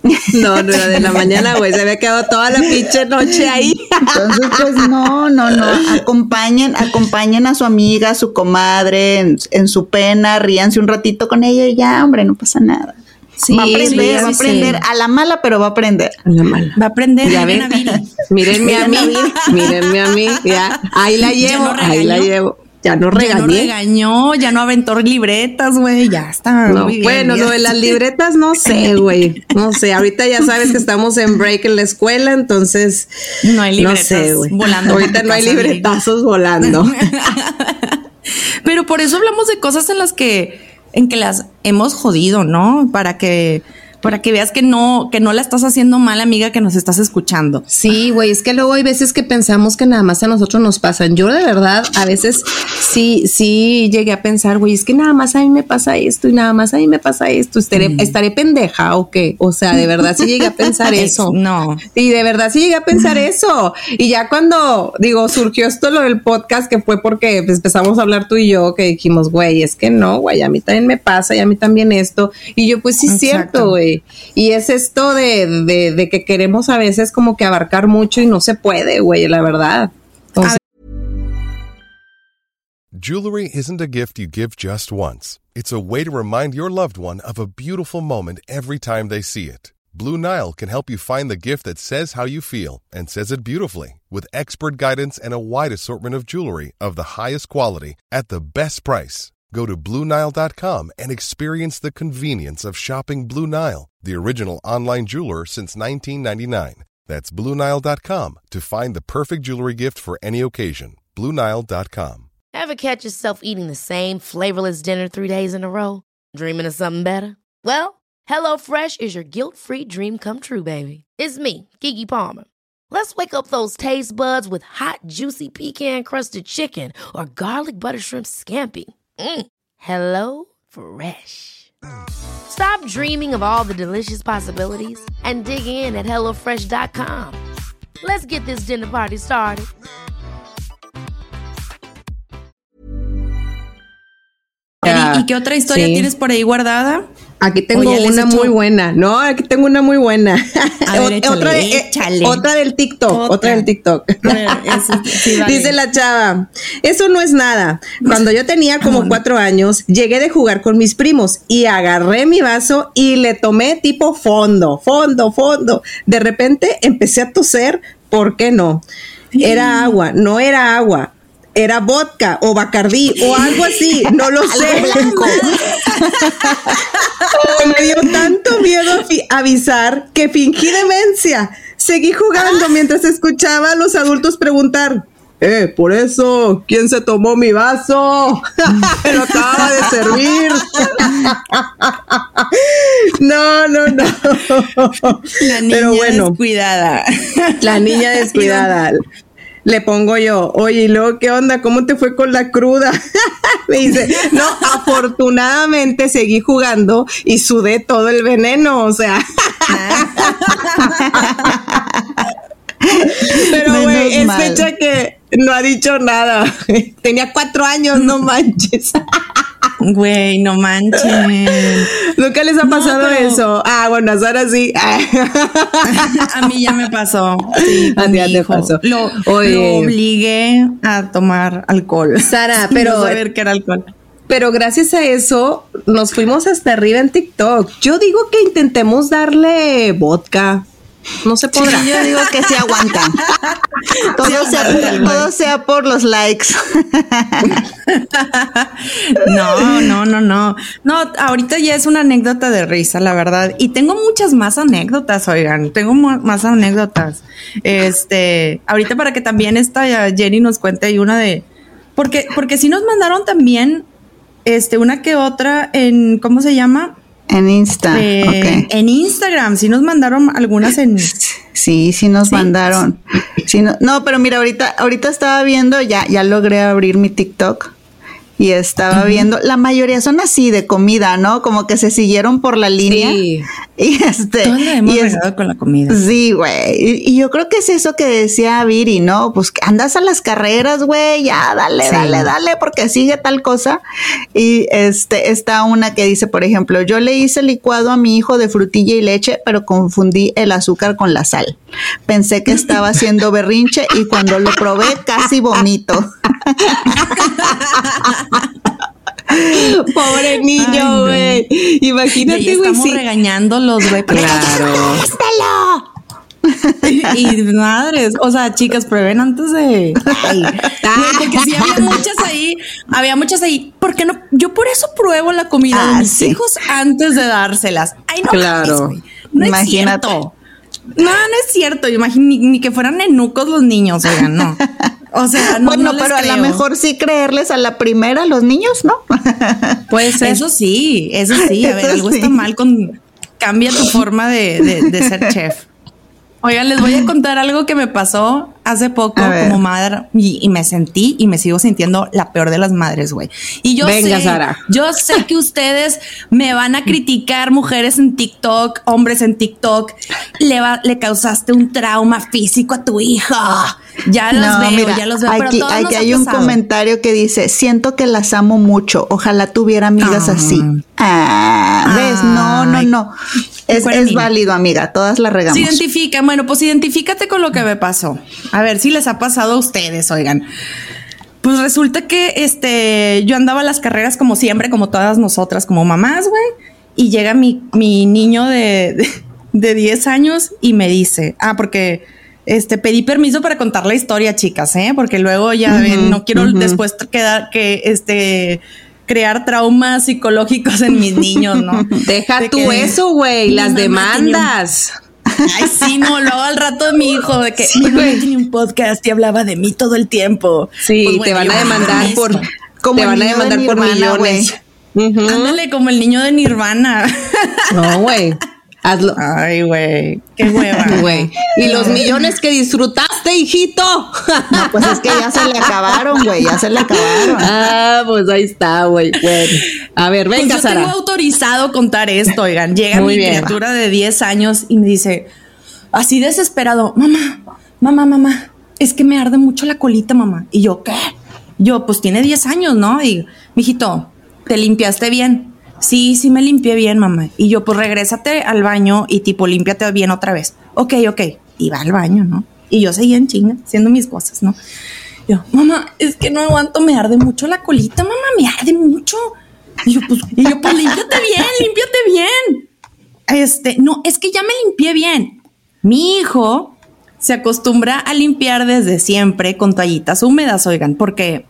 No, no era de la mañana, güey. Se había quedado toda la pinche noche ahí. Entonces, pues no, no, no. Acompañen, acompañen a su amiga, a su comadre en, en su pena, ríanse un ratito con ella y ya, hombre, no pasa nada. Sí, va a aprender, sí, va a aprender sí. a la mala, pero va a aprender. La mala. Va a aprender. Ya miren ven. a Viri. Mírenme a mí, a mírenme a mí, ya. Ahí la llevo, ahí la llevo. Ya no regañé. Ya no regañó, ya no aventó libretas, güey, ya está. No, bueno, lo de las libretas no sé, güey. No sé, ahorita ya sabes que estamos en break en la escuela, entonces no hay libretas no sé, volando. Ahorita no hay libretazos volando. Pero por eso hablamos de cosas en las que en que las hemos jodido, ¿no? Para que para que veas que no, que no la estás haciendo mal, amiga, que nos estás escuchando. Sí, güey, es que luego hay veces que pensamos que nada más a nosotros nos pasan. Yo de verdad, a veces sí, sí llegué a pensar, güey, es que nada más a mí me pasa esto y nada más a mí me pasa esto. ¿Estaré, mm. estaré pendeja o qué? O sea, de verdad sí llegué a pensar eso. no. Y de verdad sí llegué a pensar eso. Y ya cuando, digo, surgió esto lo del podcast, que fue porque empezamos a hablar tú y yo, que dijimos, güey, es que no, güey, a mí también me pasa y a mí también esto. Y yo, pues sí, es cierto, güey. Y es esto de, de, de, que queremos a veces como que abarcar mucho y no se puede, güey, la verdad. Entonces, Jewelry isn't a gift you give just once. It's a way to remind your loved one of a beautiful moment every time they see it. Blue Nile can help you find the gift that says how you feel and says it beautifully with expert guidance and a wide assortment of jewelry of the highest quality at the best price. Go to BlueNile.com and experience the convenience of shopping Blue Nile, the original online jeweler since 1999. That's BlueNile.com to find the perfect jewelry gift for any occasion. BlueNile.com. Ever catch yourself eating the same flavorless dinner three days in a row? Dreaming of something better? Well, HelloFresh is your guilt free dream come true, baby. It's me, Kiki Palmer. Let's wake up those taste buds with hot, juicy pecan crusted chicken or garlic butter shrimp scampi. Mm. Hello Fresh. Stop dreaming of all the delicious possibilities and dig in at HelloFresh.com. Let's get this dinner party started. Yeah. ¿Y qué otra historia sí. tienes por ahí guardada? Aquí tengo una muy buena. No, aquí tengo una muy buena. otra, otra, del TikTok. Otra, del TikTok. Dice la chava: Eso no es nada. Cuando yo tenía como cuatro años, llegué de jugar con mis primos y agarré mi vaso y le tomé tipo fondo, fondo, fondo. De repente empecé a toser. ¿Por qué no? Era agua, no era agua era vodka o bacardí o algo así, no lo sé. Me dio tanto miedo avisar que fingí demencia. Seguí jugando mientras escuchaba a los adultos preguntar, eh, por eso, ¿quién se tomó mi vaso? Pero acaba de servir. no, no, no. La niña Pero bueno, descuidada. La niña descuidada le pongo yo, oye, ¿y luego qué onda? ¿Cómo te fue con la cruda? Me dice, no, afortunadamente seguí jugando y sudé todo el veneno, o sea. Pero, güey, es fecha que no ha dicho nada. Tenía cuatro años, no manches. Güey, no manchen. ¿Nunca les ha pasado eso? Ah, bueno, ahora sí. a mí ya me pasó. a ti ya te pasó. Lo, obligué a tomar alcohol. Sara, pero. No saber qué era alcohol. Pero gracias a eso nos fuimos hasta arriba en TikTok. Yo digo que intentemos darle vodka no se podrá. yo digo que se aguantan. todo, sea, todo sea por los likes. no, no, no, no. No, ahorita ya es una anécdota de risa, la verdad. Y tengo muchas más anécdotas, oigan. Tengo más anécdotas. Este, ahorita para que también esta Jenny nos cuente ahí una de. Porque, porque sí nos mandaron también este, una que otra en, ¿cómo se llama? En Insta. Eh, en Instagram, sí nos mandaron algunas en. Sí, sí nos mandaron. Sí, no, no, pero mira, ahorita, ahorita estaba viendo, ya, ya logré abrir mi TikTok y estaba viendo, la mayoría son así de comida, ¿no? Como que se siguieron por la línea. Sí. Y este. Todos la hemos y con la comida. Sí, güey. Y, yo creo que es eso que decía Viri, ¿no? Pues andas a las carreras, güey, ya, dale, dale, dale, porque sigue tal cosa. Y este, está una que dice, por ejemplo, yo le hice licuado a mi hijo de frutilla y leche, pero confundí el azúcar con la sal. Pensé que estaba haciendo berrinche y cuando lo probé casi vomito. Pobre niño, güey. Imagínate, güey. Estamos regañándolos, güey. Claro. y madres, o sea, chicas, prueben antes de. Ay, porque sí había muchas ahí, había muchas ahí. ¿Por qué no? Yo por eso pruebo la comida de Ah, mis sí. hijos antes de dárselas. Ay, no, Claro. mames, güey. no Imagínate. es cierto. No, no es cierto. Imagínate, ni, ni que fueran enucos los niños, oigan, no. O sea, no, bueno, no pero a lo mejor sí creerles a la primera a los niños, ¿no? Pues eso sí, eso sí. A ver, Eso algo sí. está mal con. Cambia tu forma de, de- de ser chef. Oigan, les voy a contar algo que me pasó hace poco como madre y, y me sentí y me sigo sintiendo la peor de las madres, güey. Y yo Venga, sé, Sara. yo sé que ustedes me van a criticar, mujeres en TikTok, hombres en TikTok. Le, va- le causaste un trauma físico a tu hija. Ya los no, veo, mira, ya los veo. pero aquí, todos aquí hay un pasado. comentario que dice, siento que las amo mucho, ojalá tuviera amigas Ah. así. Ah, ¿ves? No, no, no. Es, es válido, amiga, todas la Se regamos. identifican, bueno, pues identifícate con lo que me pasó. A ver si les ha pasado a ustedes, oigan. Pues resulta que este, yo andaba a las carreras como siempre, como todas nosotras, como mamás, güey. Y llega mi, mi niño de, de, de 10 años y me dice, ah, porque este, pedí permiso para contar la historia, chicas, ¿eh? Porque luego ya ven, no quiero después quedar que este crear traumas psicológicos en mis niños, ¿no? Deja De tú eso, güey, las un- demandas. Ay, sí, no, luego al rato mi hijo de que mi mamá tenía un podcast y hablaba de mí todo el tiempo. Sí, Pues, te van a demandar por. Como te van a de demandar por millones. Ándale como el niño de Nirvana. No, güey. Hazlo. Ay, güey, qué hueva. Güey. Y los millones que disfrutaste, hijito. No, pues es que ya se le acabaron, güey, ya se le acabaron. ah, pues ahí está, güey. Bueno. A ver, Pues venga, yo tengo Sara. autorizado contar esto, oigan. Llega Muy mi bien. criatura de 10 años y me dice, así desesperado, mamá, mamá, mamá, es que me arde mucho la colita, mamá. Y yo, ¿qué? Yo, pues tiene 10 años, ¿no? Y, mijito, ¿te limpiaste bien? Sí, sí me limpié bien, mamá. Y yo, pues regrésate al baño y tipo, límpiate bien otra vez. Ok, ok. Y va al baño, ¿no? Y yo seguía en chinga, haciendo mis cosas, ¿no? Yo, mamá, es que no aguanto, me arde mucho la colita, mamá, me arde mucho. Y yo, pues, y yo, pues límpiate bien, límpiate bien. Este, no, es que ya me limpié bien. Mi hijo se acostumbra a limpiar desde siempre con toallitas húmedas, oigan, porque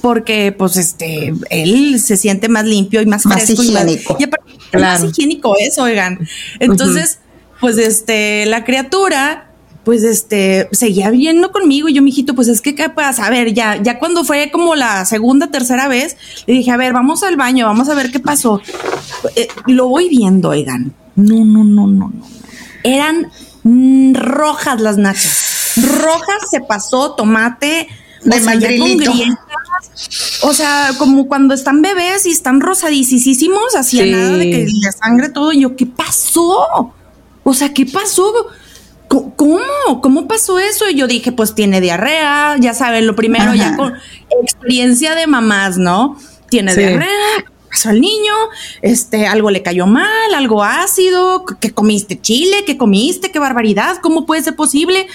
porque pues este él se siente más limpio y más, Más fresco y más- higiénico. y aparte, Claro. más higiénico es, oigan. Entonces, pues este la criatura pues este seguía viendo conmigo y yo mijito, pues es que qué pasa, a ver, ya ya cuando fue como la segunda, tercera vez, le dije, "A ver, vamos al baño, vamos a ver qué pasó." Eh, lo voy viendo, oigan. No, no, no, no, no. Eran mm, rojas las nachas. Rojas se pasó tomate De o sea, mandrilito. O sea, como cuando están bebés y están rosadísimos, así a Sí. nada de que le sangre todo. Y yo, ¿qué pasó? O sea, ¿qué pasó? ¿Cómo? ¿Cómo pasó eso? Y yo dije, pues tiene diarrea, ya saben, lo primero, ya con experiencia de mamás, ¿no? Tiene Sí. diarrea, ¿qué pasó al niño, este, algo le cayó mal, algo ácido, que comiste chile, que comiste, qué barbaridad, ¿cómo puede ser posible?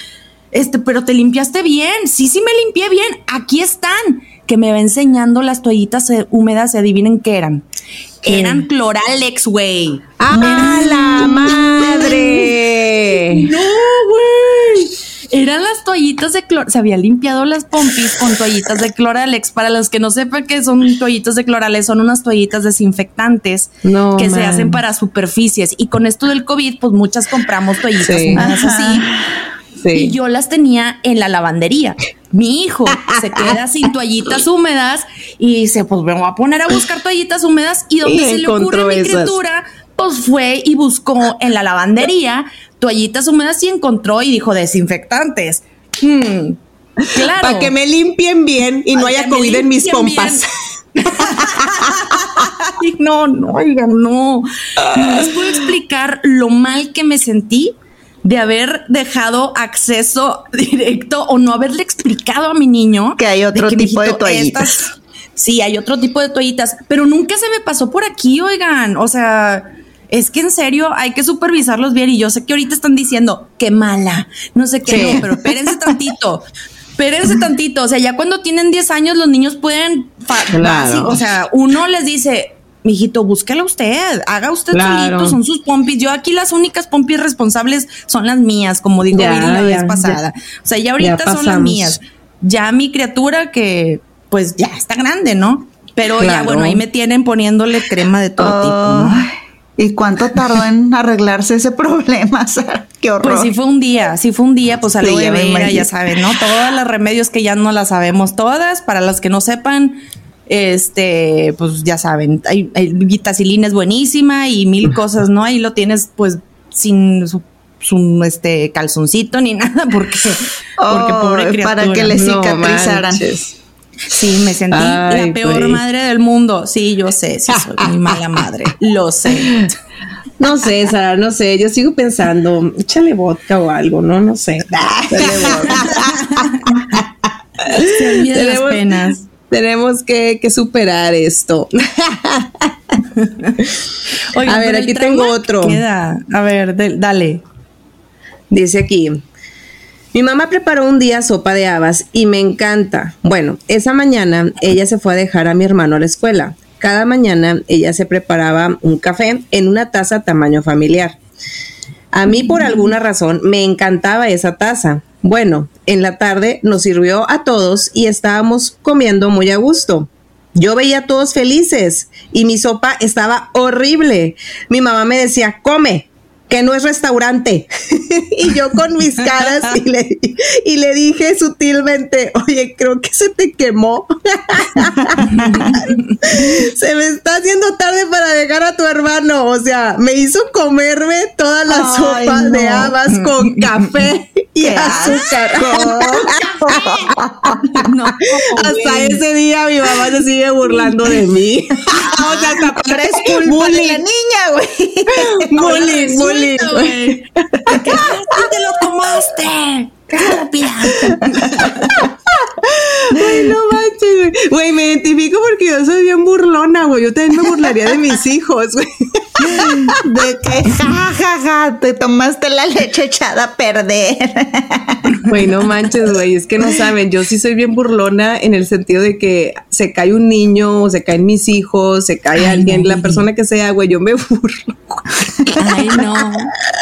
Este, pero te limpiaste bien, sí, sí me limpié bien, aquí están, que me va enseñando las toallitas eh, húmedas y adivinen qué eran. Eran Cloralex, güey. ¡Ah, la madre! No, güey. Eran las toallitas de clor. Se había limpiado las pompis con toallitas de Cloralex. Para los que no sepan qué son toallitas de Cloralex, son unas toallitas desinfectantes No, que se hacen para superficies. Y con esto del COVID, pues muchas compramos toallitas Sí. húmedas así. Sí. Y yo las tenía en la lavandería. Mi hijo se queda sin toallitas húmedas y dice, pues me voy a poner a buscar toallitas húmedas y donde Y se le ocurre a mi criatura, pues fue y buscó en la lavandería toallitas húmedas y encontró y dijo desinfectantes. Hmm, claro. Para que me limpien bien y no haya COVID en mis pompas. No, no, oigan, no. No les puedo explicar lo mal que me sentí de haber dejado acceso directo o no haberle explicado a mi niño Que hay otro de tipo de toallitas. estas- sí, hay otro tipo de toallitas, pero nunca se me pasó por aquí, oigan. O sea, es que en serio hay que supervisarlos bien y yo sé que ahorita están diciendo qué mala, no sé qué, Sí. no, pero espérense tantito. Espérense tantito, o sea, ya cuando tienen 10 años los niños pueden, Claro. o sea, uno les dice, mijito, búsquela usted, haga usted Claro. solito, son sus pompis. Yo aquí las únicas pompis responsables son las mías, como dijo Ya, Viri la ya, vez ya. pasada. O sea, ya ahorita Ya son las mías. Ya mi criatura que pues ya está grande, ¿no? Pero ya bueno, ahí me tienen poniéndole crema de todo tipo, ¿no? ¿Y cuánto tardó en arreglarse ese problema? Sara? Qué horror. Pues sí fue un día, sí fue un día, pues Sí, aloe ya me vera, ya saben, ¿no? Todos los remedios que ya no las sabemos todas, para las que no sepan, este, pues ya saben, hay, hay vitacilina es buenísima y mil cosas, ¿no? Ahí lo tienes pues sin su, su, este calzoncito ni nada porque, porque pobre criatura. para que le cicatrizaran. Sí, me sentí Ay, la peor madre del mundo. Sí, yo sé, sí soy muy mala madre, lo sé. No sé, Sara, no sé. Yo sigo pensando, échale vodka o algo, ¿no? No sé. Se olvida las penas. Tenemos que, que superar esto. A ver, aquí tengo otro. queda. A ver, de- dale. Dice aquí. Mi mamá preparó un día sopa de habas y me encanta. Bueno, esa mañana ella se fue a dejar a mi hermano a la escuela. Cada mañana ella se preparaba un café en una taza tamaño familiar. A mí por alguna razón me encantaba esa taza. Bueno, en la tarde nos sirvió a todos y estábamos comiendo muy a gusto. Yo veía a todos felices y mi sopa estaba horrible. Mi mamá me decía, come, que no es restaurante. y yo con mis caras y le, y le dije sutilmente, oye, creo que se te quemó. se me está haciendo tarde para dejar a tu hermano. O sea, me hizo comerme toda la Ay, sopa de habas con café y azúcar. No, Hasta ese día mi mamá se sigue burlando de mí. o sea, hasta es culpa de la niña, güey. Bullying, bullying. Güey. ¿Qué te lo tomaste? Rápida. Güey, no manches, güey. Güey, me identifico porque yo soy bien burlona, güey. Yo también me burlaría de mis hijos, güey. De que, ja, ja, ja, te tomaste la leche echada a perder. Güey, no manches, güey. Es que no saben. Yo sí soy bien burlona en el sentido de que se cae un niño, o se caen mis hijos, se cae Ay, alguien, no, la persona que sea, güey. Yo me burlo. Ay, no.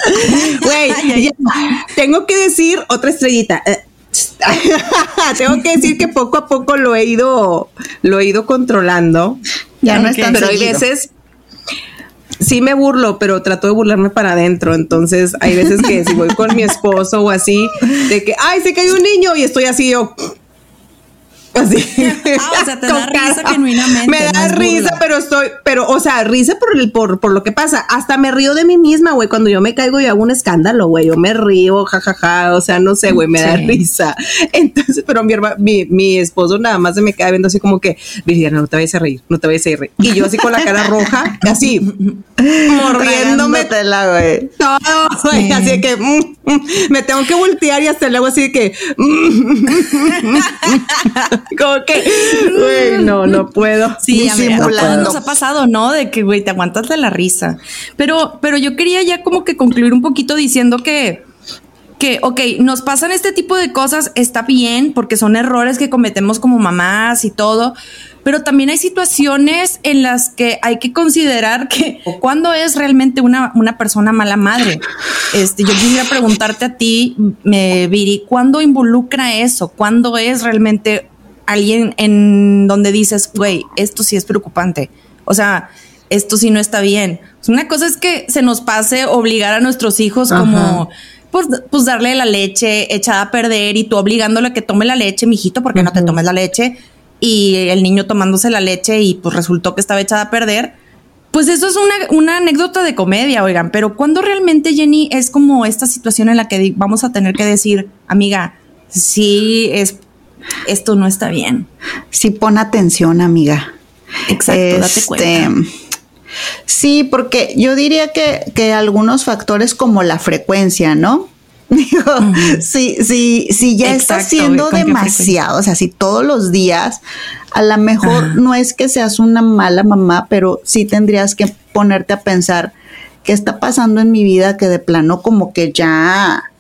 Güey, tengo que decir otra estrellita. Eh, tengo que decir que poco a poco lo he ido, lo he ido controlando. Ya no Ok, es tan pero hay veces sí me burlo, pero trato de burlarme para adentro. Entonces, hay veces que si voy con mi esposo o así, de que, ay, se cayó un niño y estoy así yo. Así. Ah, o sea, te Con da risa cara. genuinamente, Me da risa, pero estoy, pero, o sea, risa por el, por, por lo que pasa. Hasta me río de mí misma, güey. Cuando yo me caigo y hago un escándalo, güey. Yo me río, jajaja. O sea, no sé, güey, me da Sí. risa. Entonces, pero mi, herma- mi, mi esposo nada más se me queda viendo así como que, Viridiana, no te vayas a reír, no te vayas a reír. Y yo así con la cara roja, así, mordiéndome Tragándotela, güey. todo, güey. Así de que mm, mm, me tengo que voltear y hasta luego así de que, mm, como que, güey, no, no puedo. Sí, a ver, todos nos ha pasado, ¿no? De que, güey, te aguantas de la risa. Pero, pero yo quería ya como que concluir un poquito diciendo que, que, ok, nos pasan este tipo de cosas, está bien, porque son errores que cometemos como mamás y todo, pero también hay situaciones en las que hay que considerar que cuando es realmente una, una persona mala madre. Este, yo quisiera preguntarte a ti, me, Viri, ¿cuándo involucra eso? ¿Cuándo es realmente alguien en donde dices, güey, esto sí es preocupante? O sea, esto sí no está bien. Pues Una cosa es que se nos pase obligar a nuestros hijos como pues, pues darle la leche echada a perder y tú obligándole a que tome la leche, mijito, porque no te tomes la leche y el niño tomándose la leche y pues resultó que estaba echada a perder. Pues eso es una, una anécdota de comedia, oigan, pero cuando realmente Jenny es como esta situación en la que vamos a tener que decir, amiga, sí es esto no está bien. Sí, pon atención, amiga. Exacto, date Este, cuenta. Sí, porque yo diría que, que algunos factores como la frecuencia, ¿no? Digo, si, si, si ya está Exacto, siendo ¿con qué demasiado, o sea, si todos los días, a lo mejor Ajá. no es que seas una mala mamá, pero sí tendrías que ponerte a pensar qué está pasando en mi vida que de plano como que ya,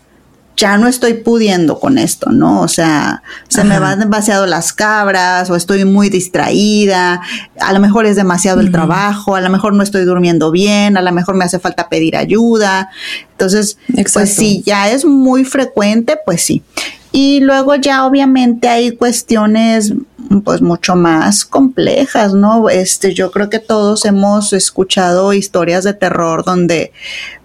ya no estoy pudiendo con esto, ¿no? O sea, se me van demasiado las cabras o estoy muy distraída, a lo mejor es demasiado el trabajo, a lo mejor no estoy durmiendo bien, a lo mejor me hace falta pedir ayuda. Entonces, pues si ya es muy frecuente, pues sí. Y luego ya obviamente hay cuestiones pues mucho más complejas, ¿no? Este, yo creo que todos hemos escuchado historias de terror donde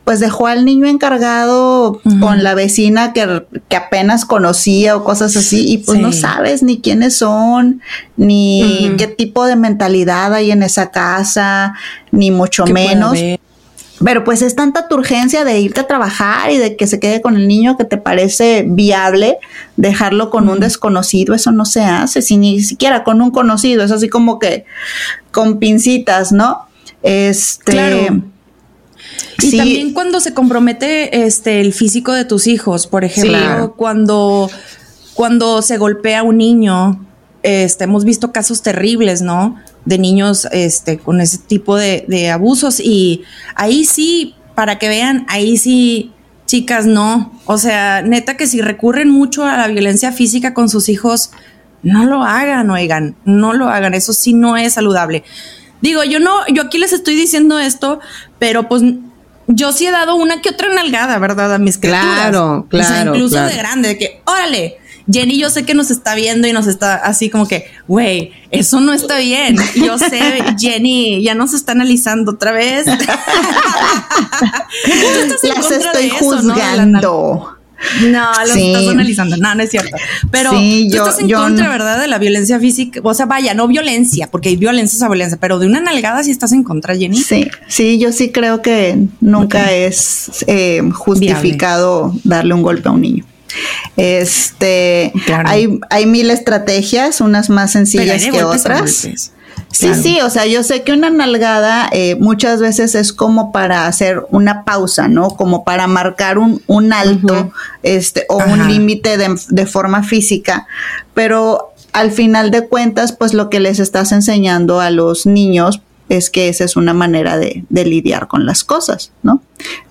pues dejó al niño encargado con la vecina que, apenas conocía o cosas así y pues no sabes ni quiénes son, ni qué tipo de mentalidad hay en esa casa, ni mucho menos. Pero pues es tanta tu urgencia de irte a trabajar y de que se quede con el niño que te parece viable dejarlo con un desconocido, eso no se hace, si ni siquiera con un conocido, es así como que con pincitas, ¿no? Este claro. Y también cuando se compromete este el físico de tus hijos, por ejemplo, cuando cuando se golpea a un niño, este, hemos visto casos terribles, ¿no? de niños este, con ese tipo de, abusos y ahí sí, para que vean, ahí sí, chicas, no. O sea, neta que si recurren mucho a la violencia física con sus hijos, no lo hagan, oigan, no lo hagan, eso sí no es saludable. Digo, yo no, yo aquí les estoy diciendo esto, pero pues yo sí he dado una que otra nalgada, ¿verdad? A mis criaturas. Claro, claro. incluso de grande, de que, órale, Jenny yo sé que nos está viendo y nos está así como que, güey, eso no está bien. Yo sé, Jenny ya nos está analizando otra vez. Las estoy juzgando. ¿no? Lo estás analizando. No, no es cierto. Pero sí, tú estás en contra, ¿verdad? De la violencia física. O sea, vaya, no violencia, porque hay violencia esa violencia, pero de una nalgada sí estás en contra, Jenny. Sí, sí, yo sí creo que nunca es eh, justificado darle un golpe a un niño. Este, hay, hay mil estrategias, unas más sencillas que otras. Sí, sí, o sea, yo sé que una nalgada eh, muchas veces es como para hacer una pausa, ¿no? Como para marcar un, un alto, este, o un límite de, de forma física, pero al final de cuentas, pues lo que les estás enseñando a los niños es que esa es una manera de, de lidiar con las cosas, ¿no?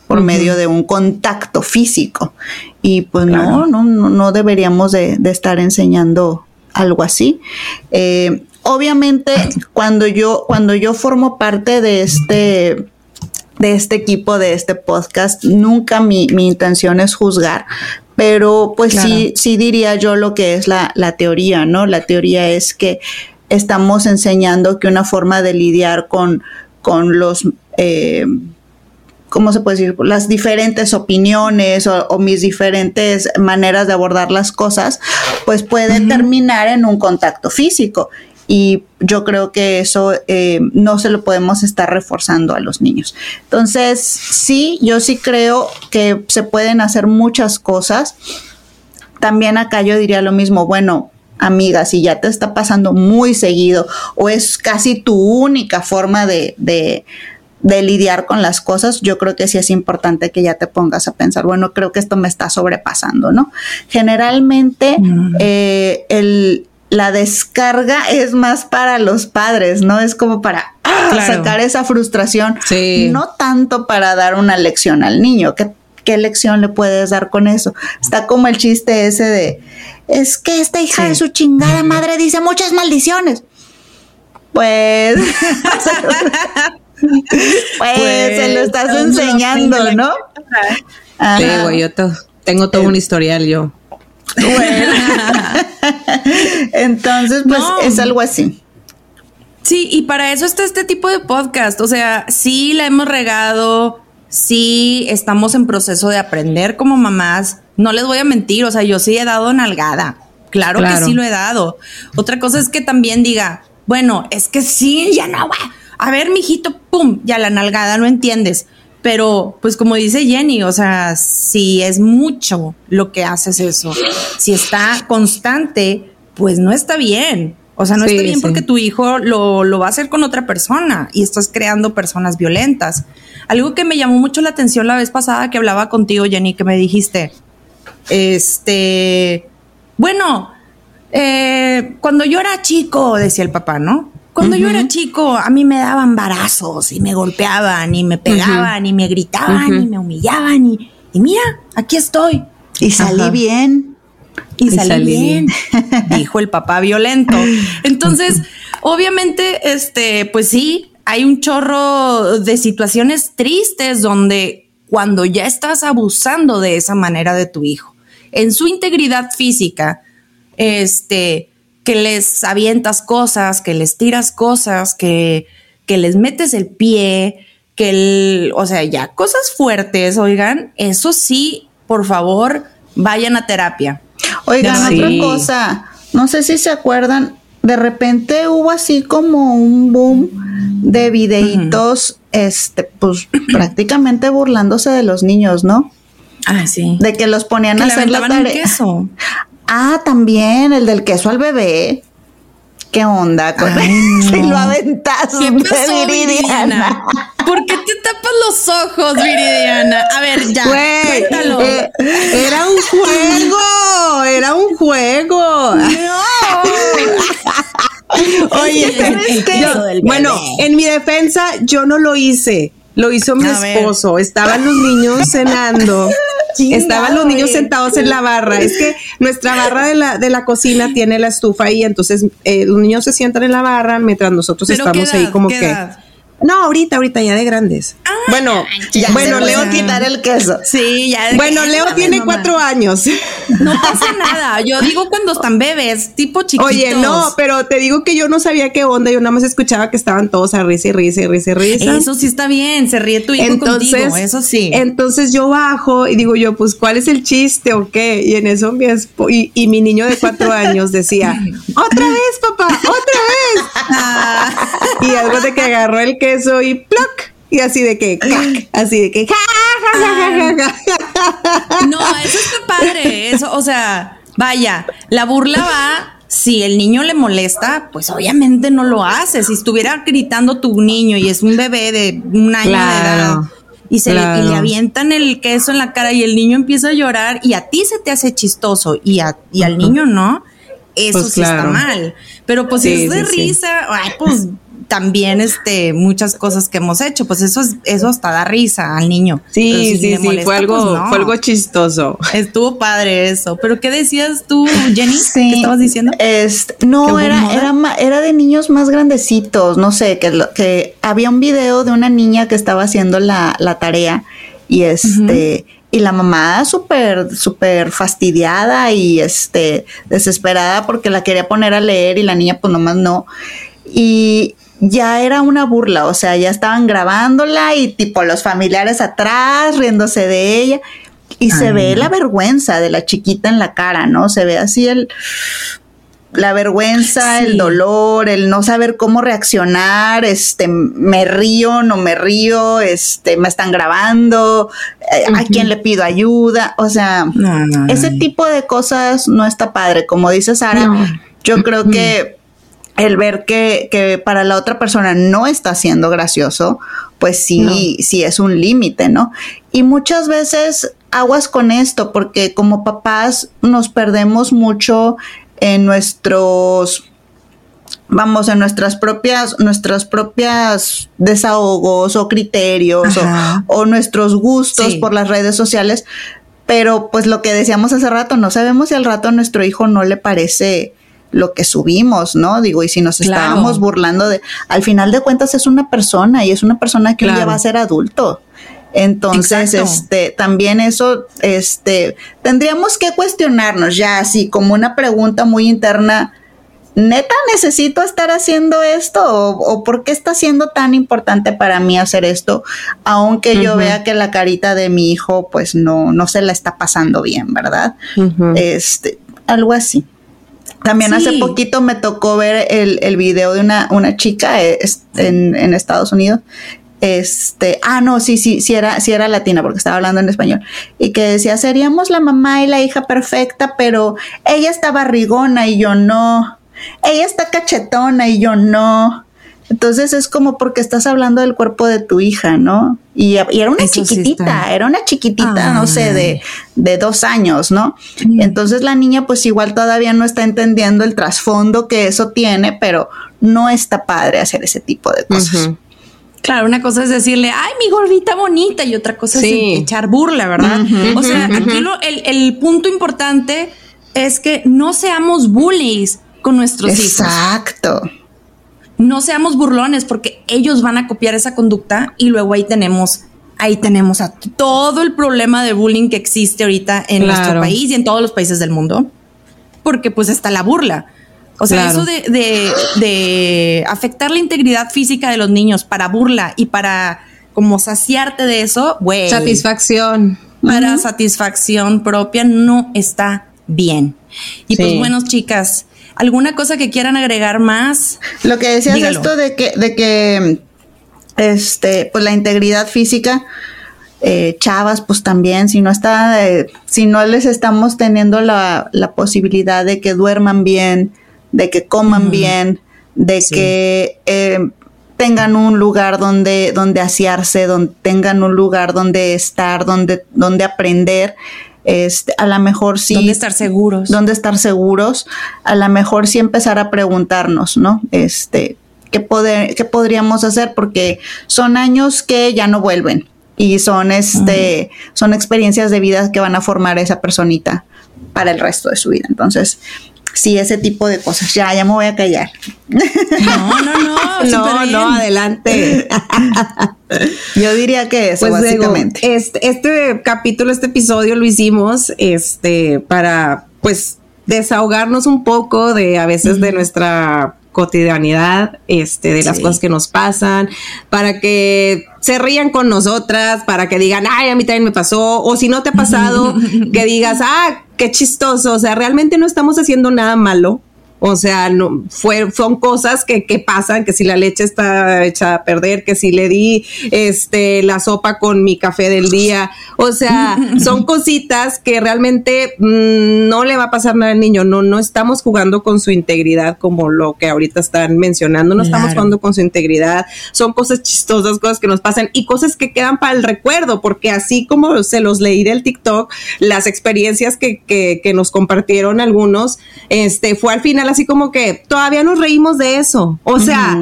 Por medio de un contacto físico. Y pues no, no, no deberíamos de, estar enseñando algo así. Eh, obviamente, cuando yo, cuando yo formo parte de este de este equipo, de este podcast, nunca mi, mi intención es juzgar, pero pues sí, sí diría yo lo que es la, la teoría, ¿no? La teoría es que estamos enseñando que una forma de lidiar con, con los, eh, ¿cómo se puede decir? Las diferentes opiniones o, mis diferentes maneras de abordar las cosas, pues puede terminar en un contacto físico. Y yo creo que eso eh, no se lo podemos estar reforzando a los niños. Entonces, sí, yo sí creo que se pueden hacer muchas cosas. También acá yo diría lo mismo, bueno, amiga, si ya te está pasando muy seguido o es casi tu única forma de, de, lidiar con las cosas, yo creo que sí es importante que ya te pongas a pensar, bueno, creo que esto me está sobrepasando, ¿no? Generalmente eh, el, la descarga es más para los padres, ¿no? Es como para ah, sacar esa frustración, no tanto para dar una lección al niño, ¿qué lección le puedes dar con eso? Está como el chiste ese de, es que esta hija de su chingada madre dice muchas maldiciones. Pues, pues, se lo estás pues, enseñando, ¿no? Sí, güey, yo tengo todo un historial yo. Bueno. Entonces, pues es algo así. Sí, y para eso está este tipo de podcast. O sea, sí la hemos regado, sí estamos en proceso de aprender como mamás. No les voy a mentir, o sea, yo sí he dado nalgada. Claro, que sí lo he dado. Otra cosa es que también diga, bueno, es que sí, ya no va. A ver, mijito, pum, ya la nalgada, no entiendes. Pero, pues como dice Jenny, o sea, si es mucho lo que haces eso, si está constante, pues no está bien. O sea, no está bien porque tu hijo lo, lo, va a hacer con otra persona y estás creando personas violentas. Algo que me llamó mucho la atención la vez pasada que hablaba contigo, Jenny, que me dijiste, este, bueno, eh, cuando yo era chico, decía el papá, ¿no? Cuando yo era chico, a mí me daban barazos y me golpeaban y me pegaban y me gritaban y me humillaban y, y mira, aquí estoy. Y salí Ajá. bien. y Y salí, salí bien, dijo el papá violento. Entonces, obviamente, este, pues sí, hay un chorro de situaciones tristes donde cuando ya estás abusando de esa manera de tu hijo, en su integridad física, este, que les avientas cosas, que les tiras cosas, que, que les metes el pie, que el, o sea, ya cosas fuertes, oigan, eso sí, por favor, vayan a terapia. Oigan, Sí. otra cosa, no sé si se acuerdan, de repente hubo así como un boom de videitos, este, pues prácticamente burlándose de los niños, ¿no? Ah, sí. De que los ponían Que a hacer la tarea. queso. Ah, también el del queso al bebé. ¿Qué onda? Con Ay, no. Si lo aventas ¿Qué pasó, Viridiana. Viridiana? ¿Por qué te tapas los ojos, Viridiana? A ver, ya. Güey, cuéntalo. eh, era un juego, era un juego. Oye, El queso yo- bueno, en mi defensa yo no lo hice, lo hizo mi A ver. esposo. Estaban los niños cenando. Chingado, Estaban los niños sentados en la barra. Es que nuestra barra de la, de la cocina tiene la estufa ahí, entonces eh, los niños se sientan en la barra mientras nosotros ¿Pero estamos ahí como ¿Qué que. edad? No, ahorita, ahorita ya de grandes. bueno, Ya bueno, Leo puede quitar el queso. Sí, ya. Bueno, Leo tiene mamá. cuatro años. No pasa nada. Yo digo cuando están bebés, tipo chiquitos. Oye, no, pero te digo que yo no sabía qué onda, yo nada más escuchaba que estaban todos a risa y risa y risa y risa. Eso sí está bien. Se ríe tu hijo entonces, contigo. Eso sí. Entonces yo bajo y digo yo, pues, ¿cuál es el chiste o qué? Y en eso mi espo- y, y mi niño de cuatro años decía, otra vez, papá, otra vez. Ah, Y algo de que agarró el queso y ¡ploc! Y así de que, así de que, ¡ja, ja, ja, ja, ja, ja! no, eso está padre. Eso, o sea, vaya, la burla va. Si el niño le molesta, pues obviamente no lo hace. Si estuviera gritando tu niño y es un bebé de un año de edad y, se le- y claro. le avientan el queso en la cara y el niño empieza a llorar y a ti se te hace chistoso y, a- y al niño no, eso Pues sí está mal. Pero pues si es de sí. risa, ay, pues también este muchas cosas que hemos hecho, pues eso es, eso hasta da risa al niño. Pero Sí, si sí, le sí, molesta, fue algo, pues no. fue algo chistoso. Estuvo padre eso. Pero ¿qué decías tú, Jenny? Sí. ¿Qué estabas diciendo? Este, ¿Que no, era, era, era de niños más grandecitos, no sé, que, lo- que había un video de una niña que estaba haciendo la, la tarea y este, y la mamá súper, súper fastidiada y este, desesperada porque la quería poner a leer y la niña pues nomás no. Y ya era una burla, o sea, ya estaban grabándola y tipo los familiares atrás riéndose de ella. Y se ve la vergüenza de la chiquita en la cara, ¿no? Se ve así el, la vergüenza, Sí. el dolor, el no saber cómo reaccionar, este, me río, no me río, este, me están grabando, eh, a quién le pido ayuda, o sea, No, no, no. ese tipo de cosas no está padre, como dice Sara, yo creo que el ver que, que para la otra persona no está siendo gracioso, pues sí, sí es un límite, ¿no? Y muchas veces aguas con esto, porque como papás nos perdemos mucho en nuestros vamos en nuestras propias nuestras propias desahogos o criterios o, nuestros gustos Sí. por las redes sociales pero pues lo que decíamos hace rato no sabemos si al rato a nuestro hijo no le parece lo que subimos, ¿no? Digo, y si nos Claro. estábamos burlando de, al final de cuentas es una persona y es una persona que Claro. va a ser adulto. Entonces, Exacto. este, también eso, este, tendríamos que cuestionarnos ya así como una pregunta muy interna. ¿Neta necesito estar haciendo esto? ¿O, o por qué está siendo tan importante para mí hacer esto? Aunque yo vea que la carita de mi hijo, pues no, no se la está pasando bien, ¿verdad? Este, algo así. También Sí. hace poquito me tocó ver el, el video de una, una chica eh, es- en, en Estados Unidos. Este, ah, no, sí, sí, sí era, sí era latina porque estaba hablando en español. Y que decía, seríamos la mamá y la hija perfecta, pero ella está barrigona y yo no. Ella está cachetona y yo no. Entonces es como porque estás hablando del cuerpo de tu hija, ¿no? Y, y era una Eso chiquitita, era una chiquitita, no sé, de, de dos años, ¿no? Entonces la niña pues igual todavía no está entendiendo el trasfondo que eso tiene, pero no está padre hacer ese tipo de cosas. Claro, una cosa es decirle, ay, mi gordita bonita, y otra cosa Sí. es echar burla, ¿verdad? O sea, aquí lo- el, el punto importante es que no seamos bullies con nuestros hijos. Exacto. No seamos burlones porque ellos van a copiar esa conducta y luego ahí tenemos, ahí tenemos a todo el problema de bullying que existe ahorita en Claro. nuestro país y en todos los países del mundo. Porque pues está la burla. O sea, Claro. eso de, de, de afectar la integridad física de los niños para burla y para como saciarte de eso, güey. Satisfacción. Para satisfacción propia no está bien. Y pues bueno, chicas, ¿alguna cosa que quieran agregar más? Lo que decías Dígalo. esto de que, de que este, pues la integridad física, eh, chavas, pues también, si no está, eh, si no les estamos teniendo la, la posibilidad de que duerman bien, de que coman bien, de que eh, tengan un lugar donde, donde asearse, donde tengan un lugar donde estar, donde, donde aprender. Este, a lo mejor sí. ¿Dónde estar seguros? Dónde estar seguros. A lo mejor sí empezar a preguntarnos, ¿no? Este, ¿qué, poder, qué podríamos hacer? Porque son años que ya no vuelven y son, este, son experiencias de vida que van a formar a esa personita para el resto de su vida. Entonces, sí, ese tipo de cosas. Ya, ya me voy a callar. No, no, no. No, no, adelante. Yo diría que eso, Pues digo, básicamente. este, este capítulo, este episodio lo hicimos este para pues desahogarnos un poco de a veces de nuestra cotidianidad, este, de las Sí. cosas que nos pasan, para que se rían con nosotras, para que digan, ay, a mí también me pasó, o si no te ha pasado, que digas, ah, qué chistoso, o sea, realmente no estamos haciendo nada malo, o sea, no, fue, son cosas que, que pasan, que si la leche está hecha a perder, que si le di este la sopa con mi café del día. O sea, son cositas que realmente mm, no le va a pasar nada al niño. No, no estamos jugando con su integridad como lo que ahorita están mencionando. No estamos jugando con su integridad. Son cosas chistosas, cosas que nos pasan y cosas que quedan para el recuerdo, porque así como se los leí del TikTok, las experiencias que, que, que nos compartieron algunos, este, fue al final así como que todavía nos reímos de eso. O sea,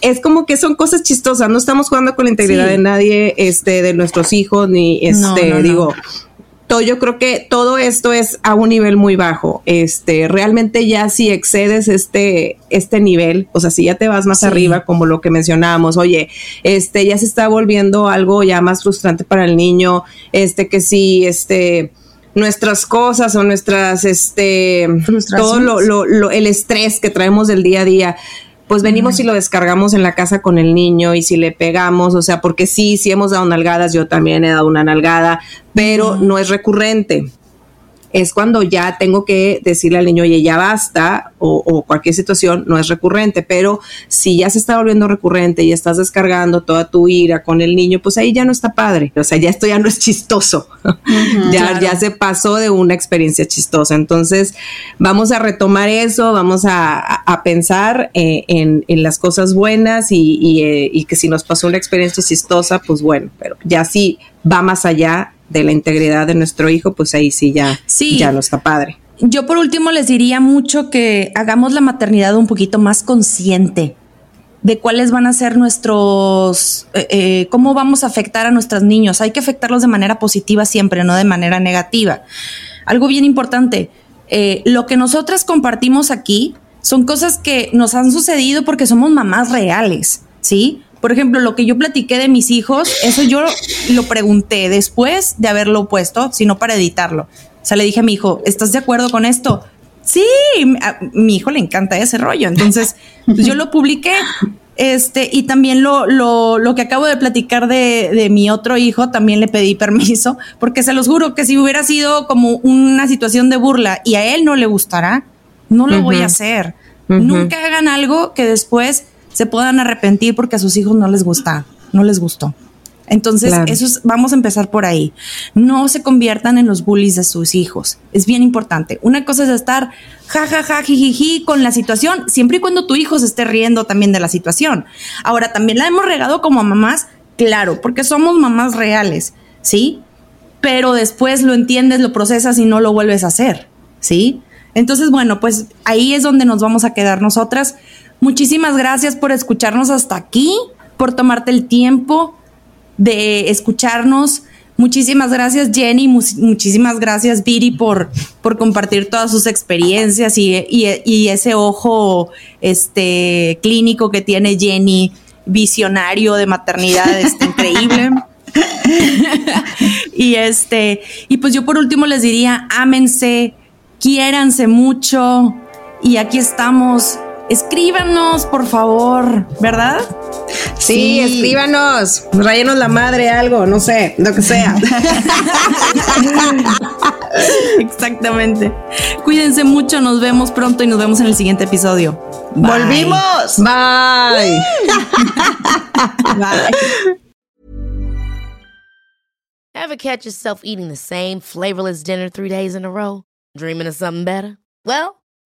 es como que son cosas chistosas. No estamos jugando con la integridad Sí. de nadie, este, de nuestros hijos, ni este, no, no. digo. Todo, yo creo que todo esto es a un nivel muy bajo. Este, realmente ya si excedes este, este nivel, o sea, si ya te vas más Sí. arriba, como lo que mencionábamos, oye, este, ya se está volviendo algo ya más frustrante para el niño, este, que si, este, nuestras cosas o nuestras, este, todo lo, lo- lo- el estrés que traemos del día a día, pues venimos y lo descargamos en la casa con el niño y si le pegamos, o sea, porque sí, sí hemos dado nalgadas, yo también he dado una nalgada, pero no es recurrente. Es cuando ya tengo que decirle al niño, oye, ya basta, o, o cualquier situación no es recurrente, pero si ya se está volviendo recurrente y estás descargando toda tu ira con el niño, pues ahí ya no está padre. O sea, ya esto ya no es chistoso. ya, Claro. ya se pasó de una experiencia chistosa. Entonces, vamos a retomar eso, vamos a, a- a pensar eh, en, en las cosas buenas y, y, eh, y que si nos pasó una experiencia chistosa, pues bueno, pero ya sí va más allá de la integridad de nuestro hijo, pues ahí sí ya, Sí. ya no está padre. Yo por último les diría mucho que hagamos la maternidad un poquito más consciente de cuáles van a ser nuestros, eh, eh, cómo vamos a afectar a nuestros niños. Hay que afectarlos de manera positiva siempre, no de manera negativa. Algo bien importante, eh, lo que nosotras compartimos aquí son cosas que nos han sucedido porque somos mamás reales, ¿sí? Por ejemplo, lo que yo platiqué de mis hijos, eso yo lo pregunté después de haberlo puesto, sino para editarlo. O sea, le dije a mi hijo, ¿estás de acuerdo con esto? Sí, a mi hijo le encanta ese rollo. Entonces, pues yo lo publiqué. Este, y también lo, lo, lo que acabo de platicar de, de mi otro hijo, también le pedí permiso, porque se los juro que si hubiera sido como una situación de burla y a él no le gustará, no lo voy a hacer. Nunca hagan algo que después se puedan arrepentir porque a sus hijos no les gusta, no les gustó. Entonces, Claro. eso es- vamos a empezar por ahí. No se conviertan en los bullies de sus hijos. Es bien importante. Una cosa es estar ja, ja, ja, jijiji con la situación, siempre y cuando tu hijo se esté riendo también de la situación. Ahora, también la hemos regado como mamás, claro, porque somos mamás reales, ¿sí? Pero después lo entiendes, lo procesas y no lo vuelves a hacer, ¿sí? Entonces, bueno, pues ahí es donde nos vamos a quedar nosotras. Muchísimas gracias por escucharnos hasta aquí. por tomarte el tiempo de escucharnos. Muchísimas gracias Jenny, muchísimas gracias Viri por, por compartir todas sus experiencias y, y, ese ojo este, clínico que tiene Jenny, visionario de maternidad, está increíble. y este, y pues yo por último les diría, ámense, quiéranse mucho y aquí estamos. Escríbanos, por favor, ¿verdad? Sí, escríbanos, rayenos la madre, algo, no sé, lo que sea. Exactamente. Cuídense mucho, nos vemos pronto y nos vemos en el siguiente episodio. ¡Volvimos! Bye. Bye. Ever catch yourself eating the same flavorless dinner three days in a row? Dreaming of something better? Well,